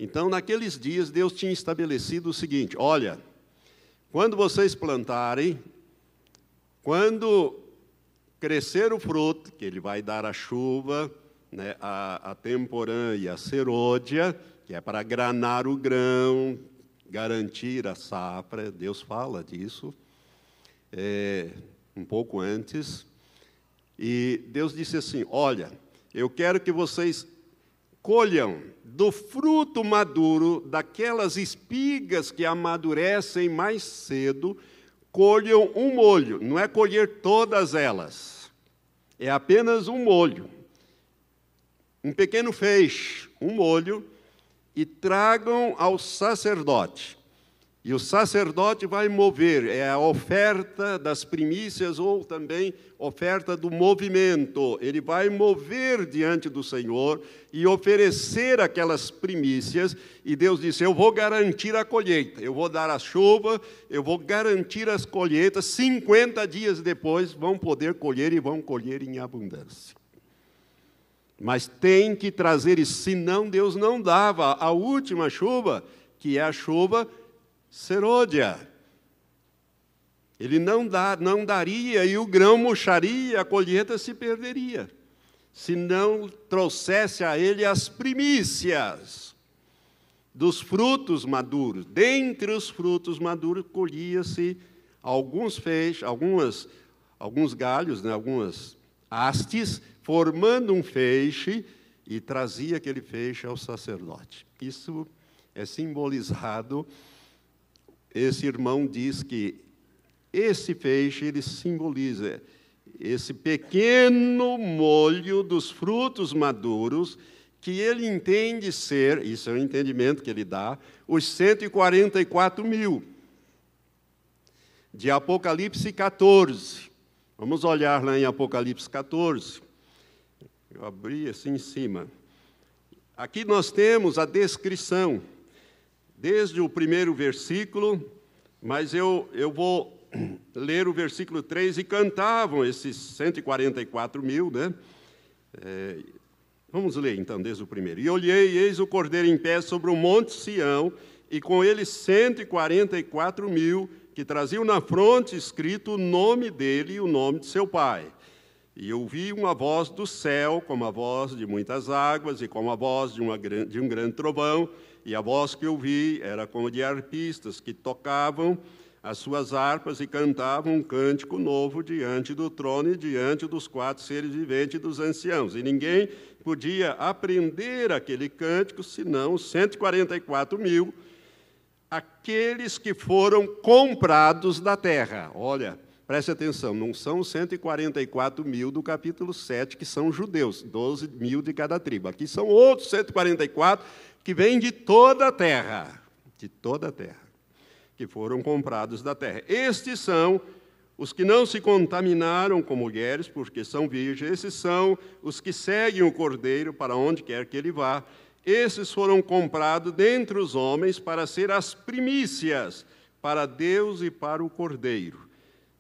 Então, naqueles dias, Deus tinha estabelecido o seguinte: olha, quando vocês plantarem, quando crescer o fruto, que ele vai dar a chuva, né, a, a temporã e a serôdia, que é para granar o grão, garantir a safra, Deus fala disso, é, um pouco antes. E Deus disse assim: Olha, eu quero que vocês colham do fruto maduro, daquelas espigas que amadurecem mais cedo, colham um molho, não é colher todas elas, é apenas um molho, um pequeno feixe, um molho, e tragam ao sacerdote. E o sacerdote vai mover, é a oferta das primícias ou também oferta do movimento. Ele vai mover diante do Senhor e oferecer aquelas primícias. E Deus disse: Eu vou garantir a colheita, eu vou dar a chuva, eu vou garantir as colheitas. 50 dias depois vão poder colher e vão colher em abundância. Mas tem que trazer isso, senão Deus não dava a última chuva, que é a chuva serôdia. Ele não, dá, não daria e o grão murcharia, a colheita se perderia, se não trouxesse a ele as primícias dos frutos maduros. Dentre os frutos maduros colhia-se alguns feixes, algumas, alguns galhos, né, algumas hastes, formando um feixe e trazia aquele feixe ao sacerdote. Isso é simbolizado esse irmão diz que esse feixe ele simboliza esse pequeno molho dos frutos maduros que ele entende ser, isso é o entendimento que ele dá, os 144 mil. De Apocalipse 14. Vamos olhar lá em Apocalipse 14. Eu abri assim em cima. Aqui nós temos a descrição desde o primeiro versículo, mas eu, eu vou ler o versículo 3 e cantavam esses 144 mil, né? É, vamos ler então, desde o primeiro. E olhei, eis o cordeiro em pé sobre o monte Sião, e com ele 144 mil, que traziam na fronte escrito o nome dele e o nome de seu pai. E ouvi uma voz do céu, como a voz de muitas águas, e como a voz de, uma, de um grande trovão, e a voz que eu vi era como de arpistas que tocavam as suas harpas e cantavam um cântico novo diante do trono e diante dos quatro seres viventes e dos anciãos. E ninguém podia aprender aquele cântico senão os 144 mil, aqueles que foram comprados da terra. Olha, preste atenção, não são os 144 mil do capítulo 7 que são judeus, 12 mil de cada tribo. Aqui são outros 144 que vêm de toda a terra, de toda a terra, que foram comprados da terra. Estes são Os que não se contaminaram com mulheres, porque são virgens, esses são os que seguem o cordeiro para onde quer que ele vá. Esses foram comprados dentre os homens para ser as primícias para Deus e para o cordeiro.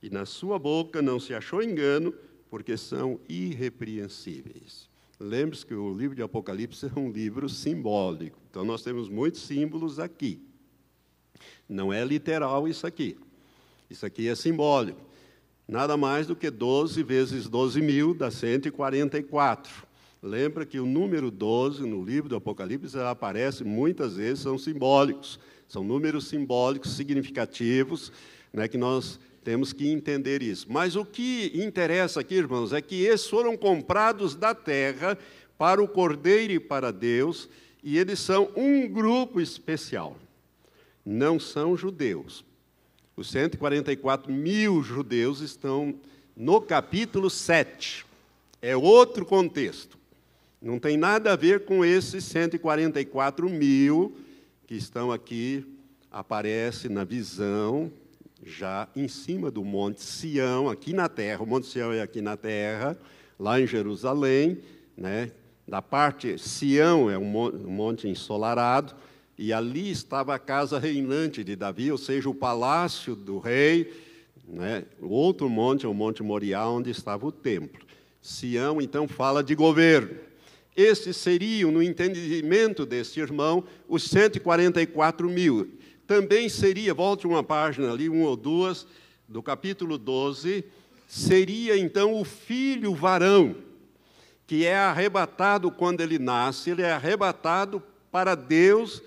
E na sua boca não se achou engano, porque são irrepreensíveis. Lembre-se que o livro de Apocalipse é um livro simbólico. Então nós temos muitos símbolos aqui. Não é literal isso aqui. Isso aqui é simbólico nada mais do que 12 vezes 12 mil, dá 144. Lembra que o número 12 no livro do Apocalipse aparece muitas vezes, são simbólicos, são números simbólicos significativos, né, que nós temos que entender isso. Mas o que interessa aqui, irmãos, é que esses foram comprados da terra para o Cordeiro e para Deus, e eles são um grupo especial. Não são judeus. Os 144 mil judeus estão no capítulo 7. É outro contexto. Não tem nada a ver com esses 144 mil que estão aqui, aparece na visão, já em cima do Monte Sião, aqui na terra. O Monte Sião é aqui na terra, lá em Jerusalém. Né? Da parte, Sião é um monte ensolarado e ali estava a casa reinante de Davi, ou seja, o palácio do rei. Né? O outro monte é o Monte Moriá, onde estava o templo. Sião, então, fala de governo. Esses seriam, no entendimento deste irmão, os 144 mil. Também seria, volte uma página ali, uma ou duas, do capítulo 12, seria então o filho varão, que é arrebatado quando ele nasce, ele é arrebatado para Deus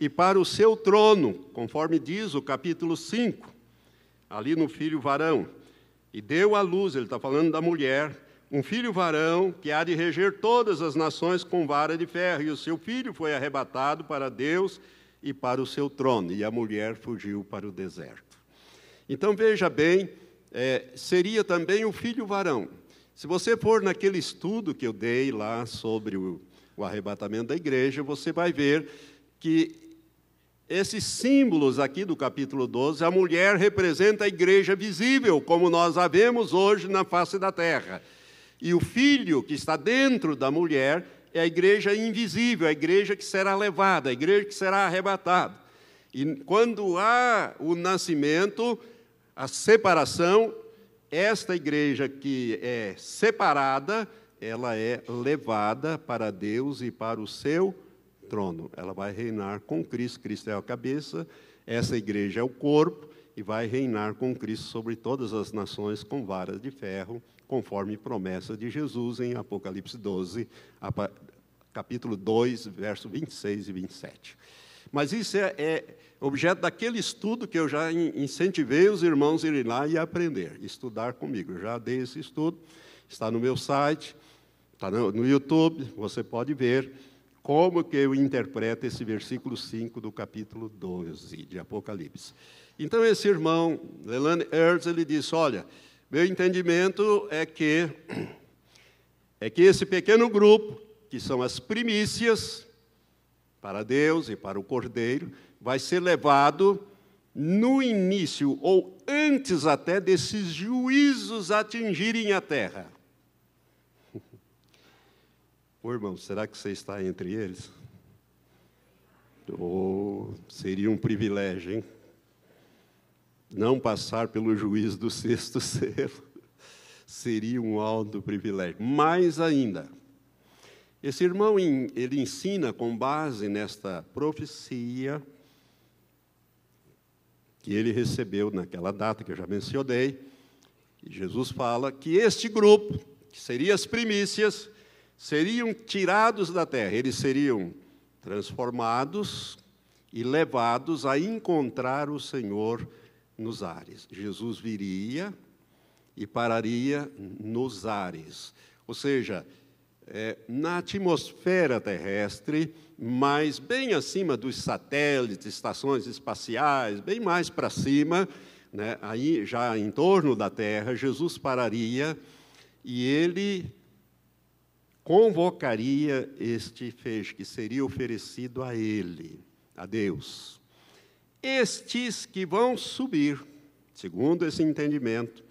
e para o seu trono, conforme diz o capítulo 5, ali no filho varão. E deu à luz, ele está falando da mulher, um filho varão que há de reger todas as nações com vara de ferro. E o seu filho foi arrebatado para Deus e para o seu trono, e a mulher fugiu para o deserto. Então veja bem, é, seria também o filho varão. Se você for naquele estudo que eu dei lá sobre o, o arrebatamento da igreja, você vai ver que esses símbolos aqui do capítulo 12, a mulher representa a igreja visível, como nós a vemos hoje na face da terra. E o filho que está dentro da mulher é a igreja invisível, a igreja que será levada, a igreja que será arrebatada. E quando há o nascimento, a separação, esta igreja que é separada, ela é levada para Deus e para o seu trono. Ela vai reinar com Cristo, Cristo é a cabeça, essa igreja é o corpo, e vai reinar com Cristo sobre todas as nações com varas de ferro, conforme promessa de Jesus em Apocalipse 12, capítulo 2, verso 26 e 27. Mas isso é, é, objeto daquele estudo que eu já incentivei os irmãos a irem lá e aprender, estudar comigo. Eu já dei esse estudo, está no meu site, está no, YouTube, você pode ver como que eu interpreto esse versículo 5 do capítulo 12 de Apocalipse. Então, esse irmão, Leland Ertz, ele disse, olha, meu entendimento é que, é que esse pequeno grupo, que são as primícias para Deus e para o Cordeiro, vai ser levado no início ou antes até desses juízos atingirem a terra. Ô irmão, será que você está entre eles? Oh, seria um privilégio, hein? Não passar pelo juízo do sexto selo seria um alto privilégio. Mais ainda, esse irmão ele ensina com base nesta profecia que ele recebeu naquela data que eu já mencionei. E Jesus fala que este grupo, que seria as primícias, seriam tirados da terra, eles seriam transformados e levados a encontrar o Senhor nos ares. Jesus viria e pararia nos ares, ou seja, é, na atmosfera terrestre, mas bem acima dos satélites, estações espaciais, bem mais para cima, né, aí já em torno da Terra, Jesus pararia e ele convocaria este feixe que seria oferecido a ele, a Deus. Estes que vão subir segundo esse entendimento,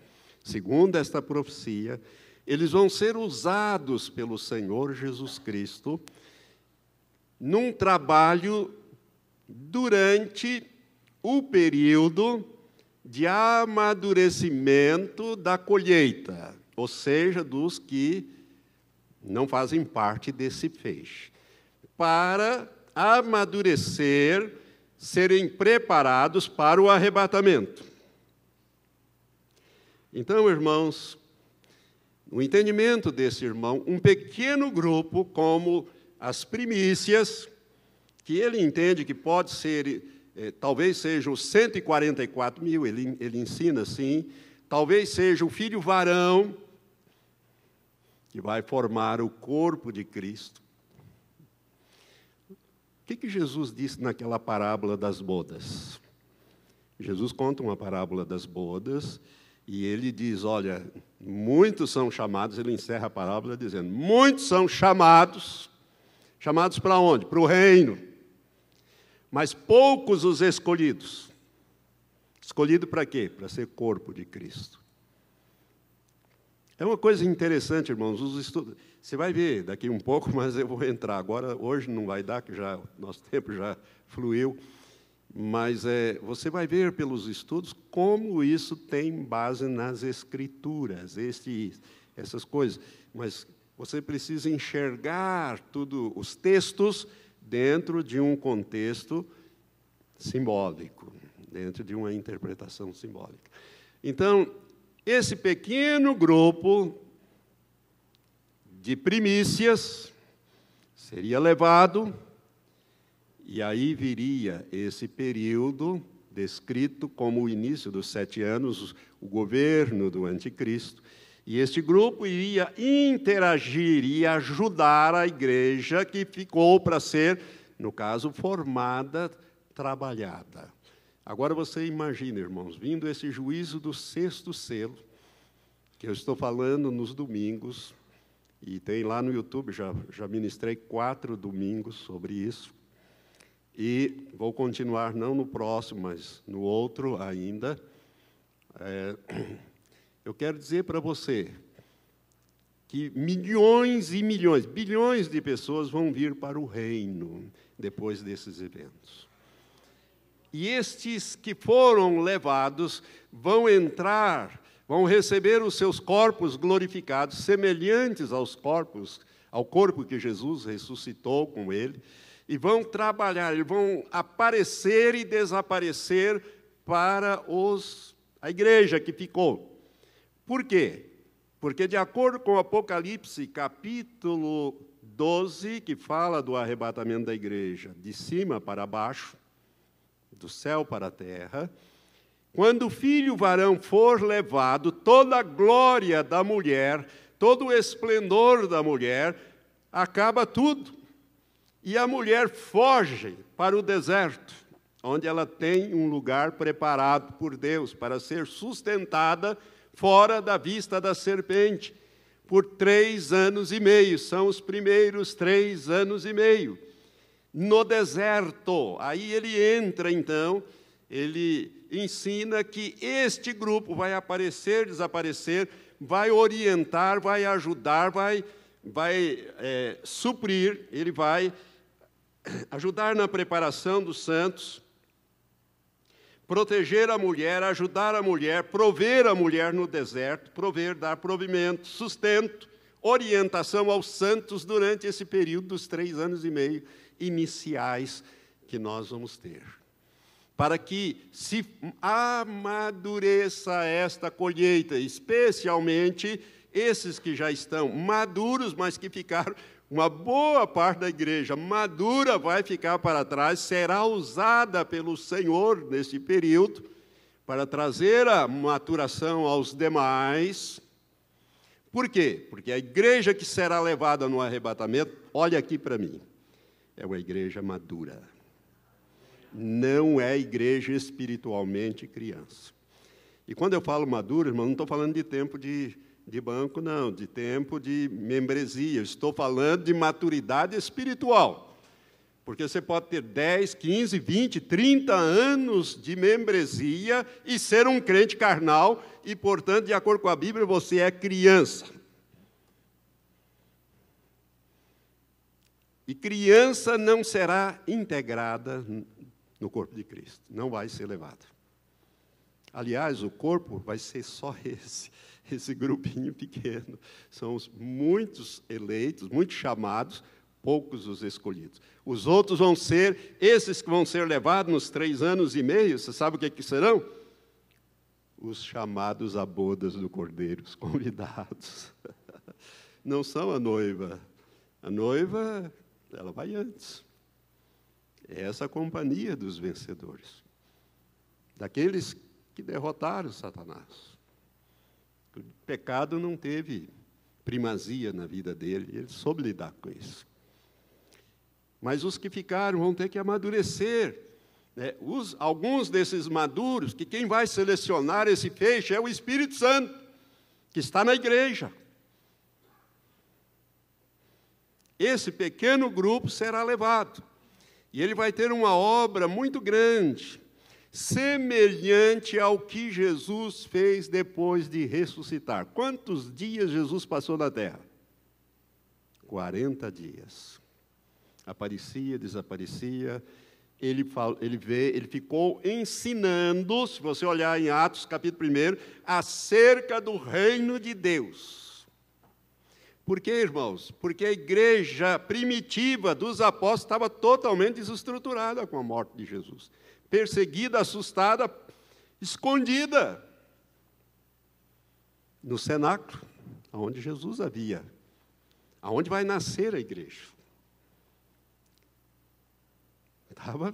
segundo esta profecia, eles vão ser usados pelo Senhor Jesus Cristo num trabalho durante o período de amadurecimento da colheita, ou seja, dos que não fazem parte desse feixe, para amadurecer, serem preparados para o arrebatamento. Então, irmãos, no entendimento desse irmão, um pequeno grupo, como as primícias, que ele entende que pode ser, eh, talvez seja os 144 mil, ele, ele ensina assim, talvez seja o filho varão, que vai formar o corpo de Cristo. Que, que Jesus disse naquela parábola das bodas? Jesus conta uma parábola das bodas e ele diz: Olha, muitos são chamados, ele encerra a parábola dizendo: Muitos são chamados, chamados para onde? Para o reino, mas poucos os escolhidos. Escolhido para quê? Para ser corpo de Cristo. É uma coisa interessante, irmãos, os estudos. Você vai ver daqui um pouco, mas eu vou entrar agora. Hoje não vai dar, que já nosso tempo já fluiu. Mas é, você vai ver pelos estudos como isso tem base nas escrituras, este, essas coisas. Mas você precisa enxergar tudo, os textos dentro de um contexto simbólico, dentro de uma interpretação simbólica. Então, esse pequeno grupo de primícias seria levado e aí viria esse período descrito como o início dos sete anos, o governo do anticristo. E este grupo iria interagir e ajudar a igreja que ficou para ser, no caso, formada, trabalhada. Agora você imagina, irmãos, vindo esse juízo do sexto selo, que eu estou falando nos domingos, e tem lá no YouTube, já, já ministrei quatro domingos sobre isso. E vou continuar, não no próximo, mas no outro ainda. É, eu quero dizer para você que milhões e milhões, bilhões de pessoas vão vir para o reino depois desses eventos. E estes que foram levados vão entrar, vão receber os seus corpos glorificados, semelhantes aos corpos, ao corpo que Jesus ressuscitou com ele e vão trabalhar, eles vão aparecer e desaparecer para os, a igreja que ficou. Por quê? Porque, de acordo com Apocalipse, capítulo 12, que fala do arrebatamento da igreja de cima para baixo, do céu para a terra, quando o filho varão for levado, toda a glória da mulher, todo o esplendor da mulher, acaba tudo. E a mulher foge para o deserto, onde ela tem um lugar preparado por Deus para ser sustentada fora da vista da serpente por três anos e meio. São os primeiros três anos e meio. No deserto, aí ele entra então, ele ensina que este grupo vai aparecer, desaparecer, vai orientar, vai ajudar, vai, vai é, suprir, ele vai ajudar na preparação dos santos, proteger a mulher, ajudar a mulher, prover a mulher no deserto, prover, dar provimento, sustento, orientação aos santos durante esse período dos três anos e meio iniciais que nós vamos ter. Para que se amadureça esta colheita, especialmente esses que já estão maduros, mas que ficaram uma boa parte da igreja madura vai ficar para trás, será usada pelo Senhor neste período para trazer a maturação aos demais. Por quê? Porque a igreja que será levada no arrebatamento, olha aqui para mim, é uma igreja madura. Não é igreja espiritualmente criança. E quando eu falo madura, irmão, não estou falando de tempo de de banco, não, de tempo de membresia. Estou falando de maturidade espiritual. Porque você pode ter 10, 15, 20, 30 anos de membresia e ser um crente carnal, e, portanto, de acordo com a Bíblia, você é criança. E criança não será integrada no corpo de Cristo, não vai ser levada. Aliás, o corpo vai ser só esse, esse grupinho pequeno. São os muitos eleitos, muitos chamados, poucos os escolhidos. Os outros vão ser, esses que vão ser levados nos três anos e meio, você sabe o que, que serão? Os chamados a bodas do Cordeiro, os convidados. Não são a noiva. A noiva, ela vai antes. É essa companhia dos vencedores. Daqueles que derrotaram Satanás. O pecado não teve primazia na vida dele, ele soube lidar com isso. Mas os que ficaram vão ter que amadurecer. Né? Os, alguns desses maduros, que quem vai selecionar esse peixe é o Espírito Santo, que está na igreja. Esse pequeno grupo será levado. E ele vai ter uma obra muito grande, semelhante ao que Jesus fez depois de ressuscitar. Quantos dias Jesus passou na terra? 40 dias aparecia, desaparecia. Ele, fala, ele vê, ele ficou ensinando, se você olhar em Atos capítulo 1, acerca do reino de Deus. Por quê, irmãos? Porque a igreja primitiva dos apóstolos estava totalmente desestruturada com a morte de Jesus. Perseguida, assustada, escondida no cenáculo, onde Jesus havia, aonde vai nascer a igreja. Tava,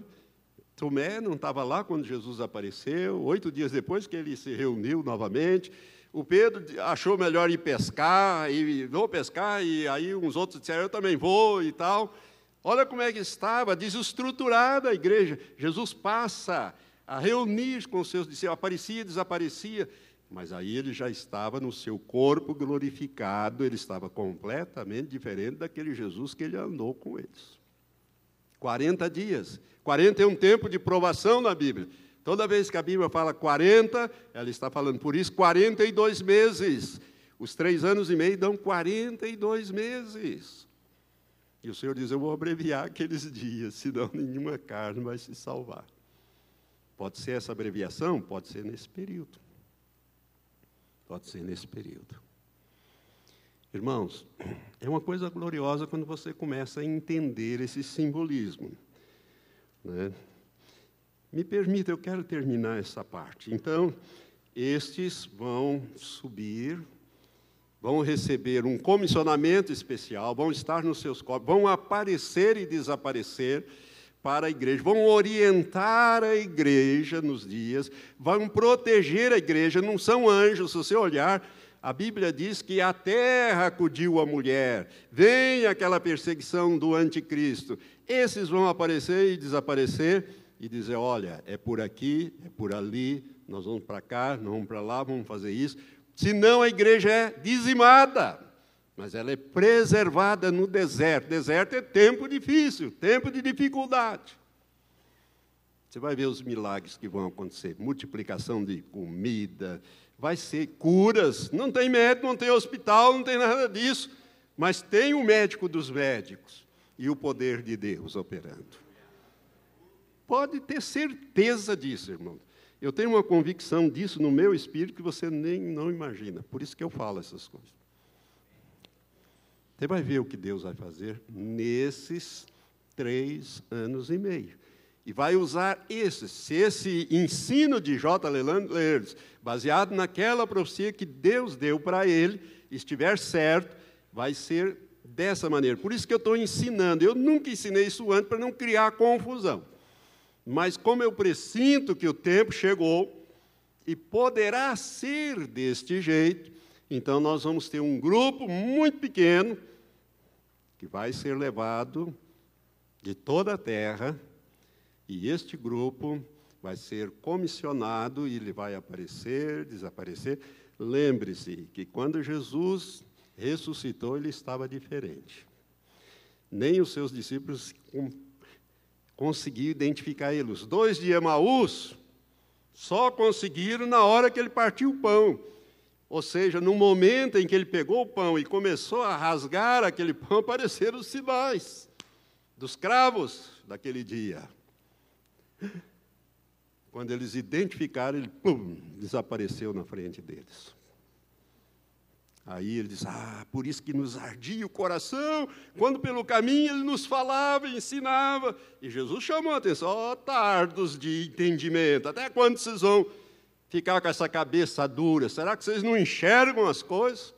Tomé não estava lá quando Jesus apareceu, oito dias depois que ele se reuniu novamente. O Pedro achou melhor ir pescar, e vou pescar, e aí uns outros disseram, eu também vou e tal. Olha como é que estava, desestruturada a igreja. Jesus passa a reunir com os seus discípulos, aparecia, desaparecia, mas aí ele já estava no seu corpo glorificado, ele estava completamente diferente daquele Jesus que ele andou com eles. 40 dias. 40 é um tempo de provação na Bíblia. Toda vez que a Bíblia fala 40, ela está falando por isso 42 meses. Os três anos e meio dão 42 meses. E o Senhor diz: Eu vou abreviar aqueles dias, senão nenhuma carne vai se salvar. Pode ser essa abreviação? Pode ser nesse período. Pode ser nesse período. Irmãos, é uma coisa gloriosa quando você começa a entender esse simbolismo. Né? Me permita, eu quero terminar essa parte. Então, estes vão subir, vão receber um comissionamento especial, vão estar nos seus corpos, vão aparecer e desaparecer para a igreja, vão orientar a igreja nos dias, vão proteger a igreja, não são anjos, se você olhar a Bíblia diz que a terra acudiu a mulher, vem aquela perseguição do anticristo. Esses vão aparecer e desaparecer e dizer: olha, é por aqui, é por ali, nós vamos para cá, nós vamos para lá, vamos fazer isso. Senão a igreja é dizimada, mas ela é preservada no deserto. Deserto é tempo difícil, tempo de dificuldade. Você vai ver os milagres que vão acontecer multiplicação de comida, vai ser curas. Não tem médico, não tem hospital, não tem nada disso. Mas tem o médico dos médicos e o poder de Deus operando. Pode ter certeza disso, irmão. Eu tenho uma convicção disso no meu espírito que você nem não imagina. Por isso que eu falo essas coisas. Você vai ver o que Deus vai fazer nesses três anos e meio. E vai usar esse, se esse ensino de J. Leland Lerdes, baseado naquela profecia que Deus deu para ele, estiver certo, vai ser dessa maneira. Por isso que eu estou ensinando. Eu nunca ensinei isso antes para não criar confusão. Mas como eu presinto que o tempo chegou e poderá ser deste jeito, então nós vamos ter um grupo muito pequeno que vai ser levado de toda a terra e este grupo vai ser comissionado e ele vai aparecer, desaparecer. Lembre-se que quando Jesus ressuscitou, ele estava diferente. Nem os seus discípulos conseguiu identificar ele. Os dois de Emaús só conseguiram na hora que ele partiu o pão. Ou seja, no momento em que ele pegou o pão e começou a rasgar aquele pão, apareceram os sinais dos cravos daquele dia. Quando eles identificaram, ele pum, desapareceu na frente deles. Aí ele diz: Ah, por isso que nos ardia o coração, quando pelo caminho ele nos falava, ensinava. E Jesus chamou a atenção: Ó, oh, tardos de entendimento, até quando vocês vão ficar com essa cabeça dura? Será que vocês não enxergam as coisas?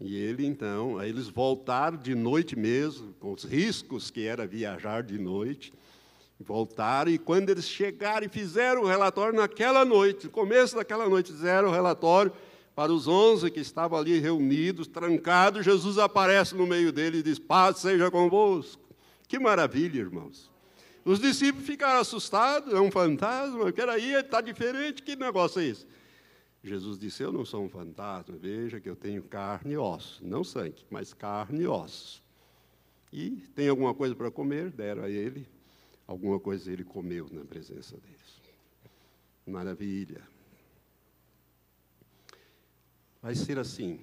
E ele então, aí eles voltaram de noite mesmo, com os riscos que era viajar de noite. Voltaram e quando eles chegaram e fizeram o relatório naquela noite, no começo daquela noite, fizeram o relatório para os onze que estavam ali reunidos, trancados, Jesus aparece no meio deles e diz: Paz seja convosco. Que maravilha, irmãos. Os discípulos ficaram assustados, é um fantasma, peraí, está diferente, que negócio é esse? Jesus disse: Eu não sou um fantasma, veja que eu tenho carne e ossos, não sangue, mas carne e ossos. E tem alguma coisa para comer? Deram a ele, alguma coisa ele comeu na presença deles. Maravilha. Vai ser assim,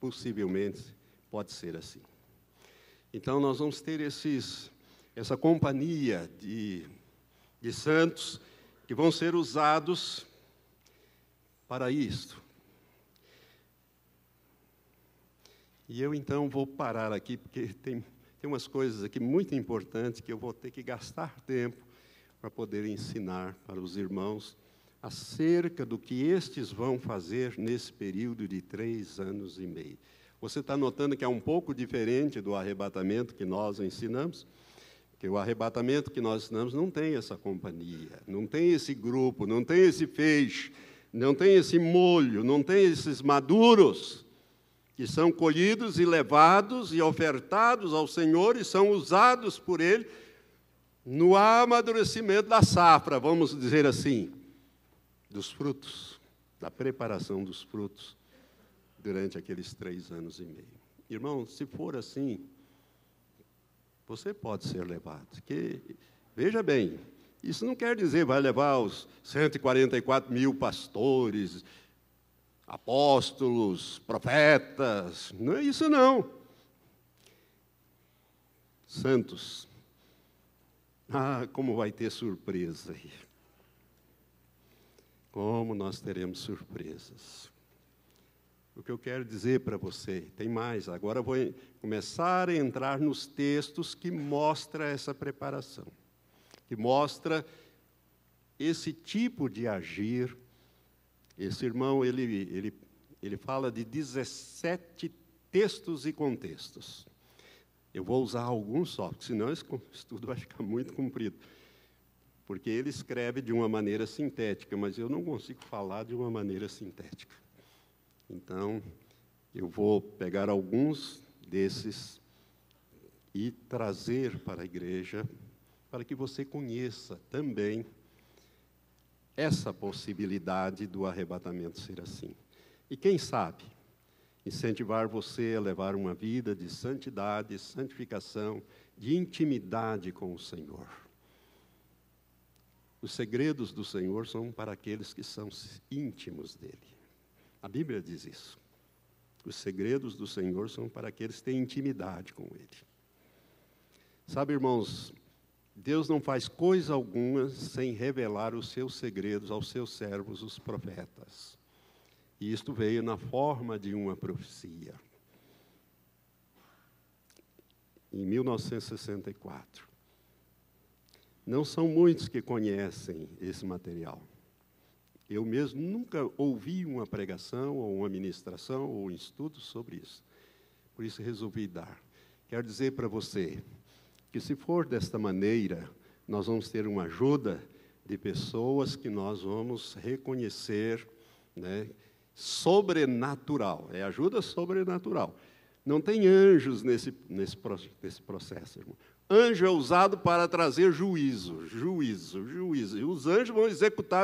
possivelmente pode ser assim. Então nós vamos ter esses, essa companhia de, de santos que vão ser usados para isto. E eu então vou parar aqui, porque tem, tem umas coisas aqui muito importantes que eu vou ter que gastar tempo para poder ensinar para os irmãos acerca do que estes vão fazer nesse período de três anos e meio. Você está notando que é um pouco diferente do arrebatamento que nós ensinamos? Que o arrebatamento que nós ensinamos não tem essa companhia, não tem esse grupo, não tem esse feixe, não tem esse molho, não tem esses maduros que são colhidos e levados e ofertados ao Senhor e são usados por Ele no amadurecimento da safra, vamos dizer assim dos frutos, da preparação dos frutos durante aqueles três anos e meio. Irmão, se for assim, você pode ser levado. Que, veja bem, isso não quer dizer vai levar os 144 mil pastores, apóstolos, profetas. Não é isso não. Santos. Ah, como vai ter surpresa aí. Como nós teremos surpresas. O que eu quero dizer para você, tem mais, agora vou começar a entrar nos textos que mostra essa preparação, que mostra esse tipo de agir. Esse irmão, ele, ele, ele fala de 17 textos e contextos. Eu vou usar alguns só, senão esse estudo vai ficar muito comprido porque ele escreve de uma maneira sintética, mas eu não consigo falar de uma maneira sintética. Então, eu vou pegar alguns desses e trazer para a igreja, para que você conheça também essa possibilidade do arrebatamento ser assim. E quem sabe, incentivar você a levar uma vida de santidade, santificação, de intimidade com o Senhor. Os segredos do Senhor são para aqueles que são íntimos dele. A Bíblia diz isso. Os segredos do Senhor são para aqueles que têm intimidade com ele. Sabe, irmãos, Deus não faz coisa alguma sem revelar os seus segredos aos seus servos, os profetas. E isto veio na forma de uma profecia. Em 1964. Não são muitos que conhecem esse material. Eu mesmo nunca ouvi uma pregação, ou uma ministração, ou um estudo sobre isso. Por isso resolvi dar. Quero dizer para você que, se for desta maneira, nós vamos ter uma ajuda de pessoas que nós vamos reconhecer, né, sobrenatural. É ajuda sobrenatural. Não tem anjos nesse, nesse, nesse processo, irmão. Anjo é usado para trazer juízo, juízo, juízo. E os anjos vão executar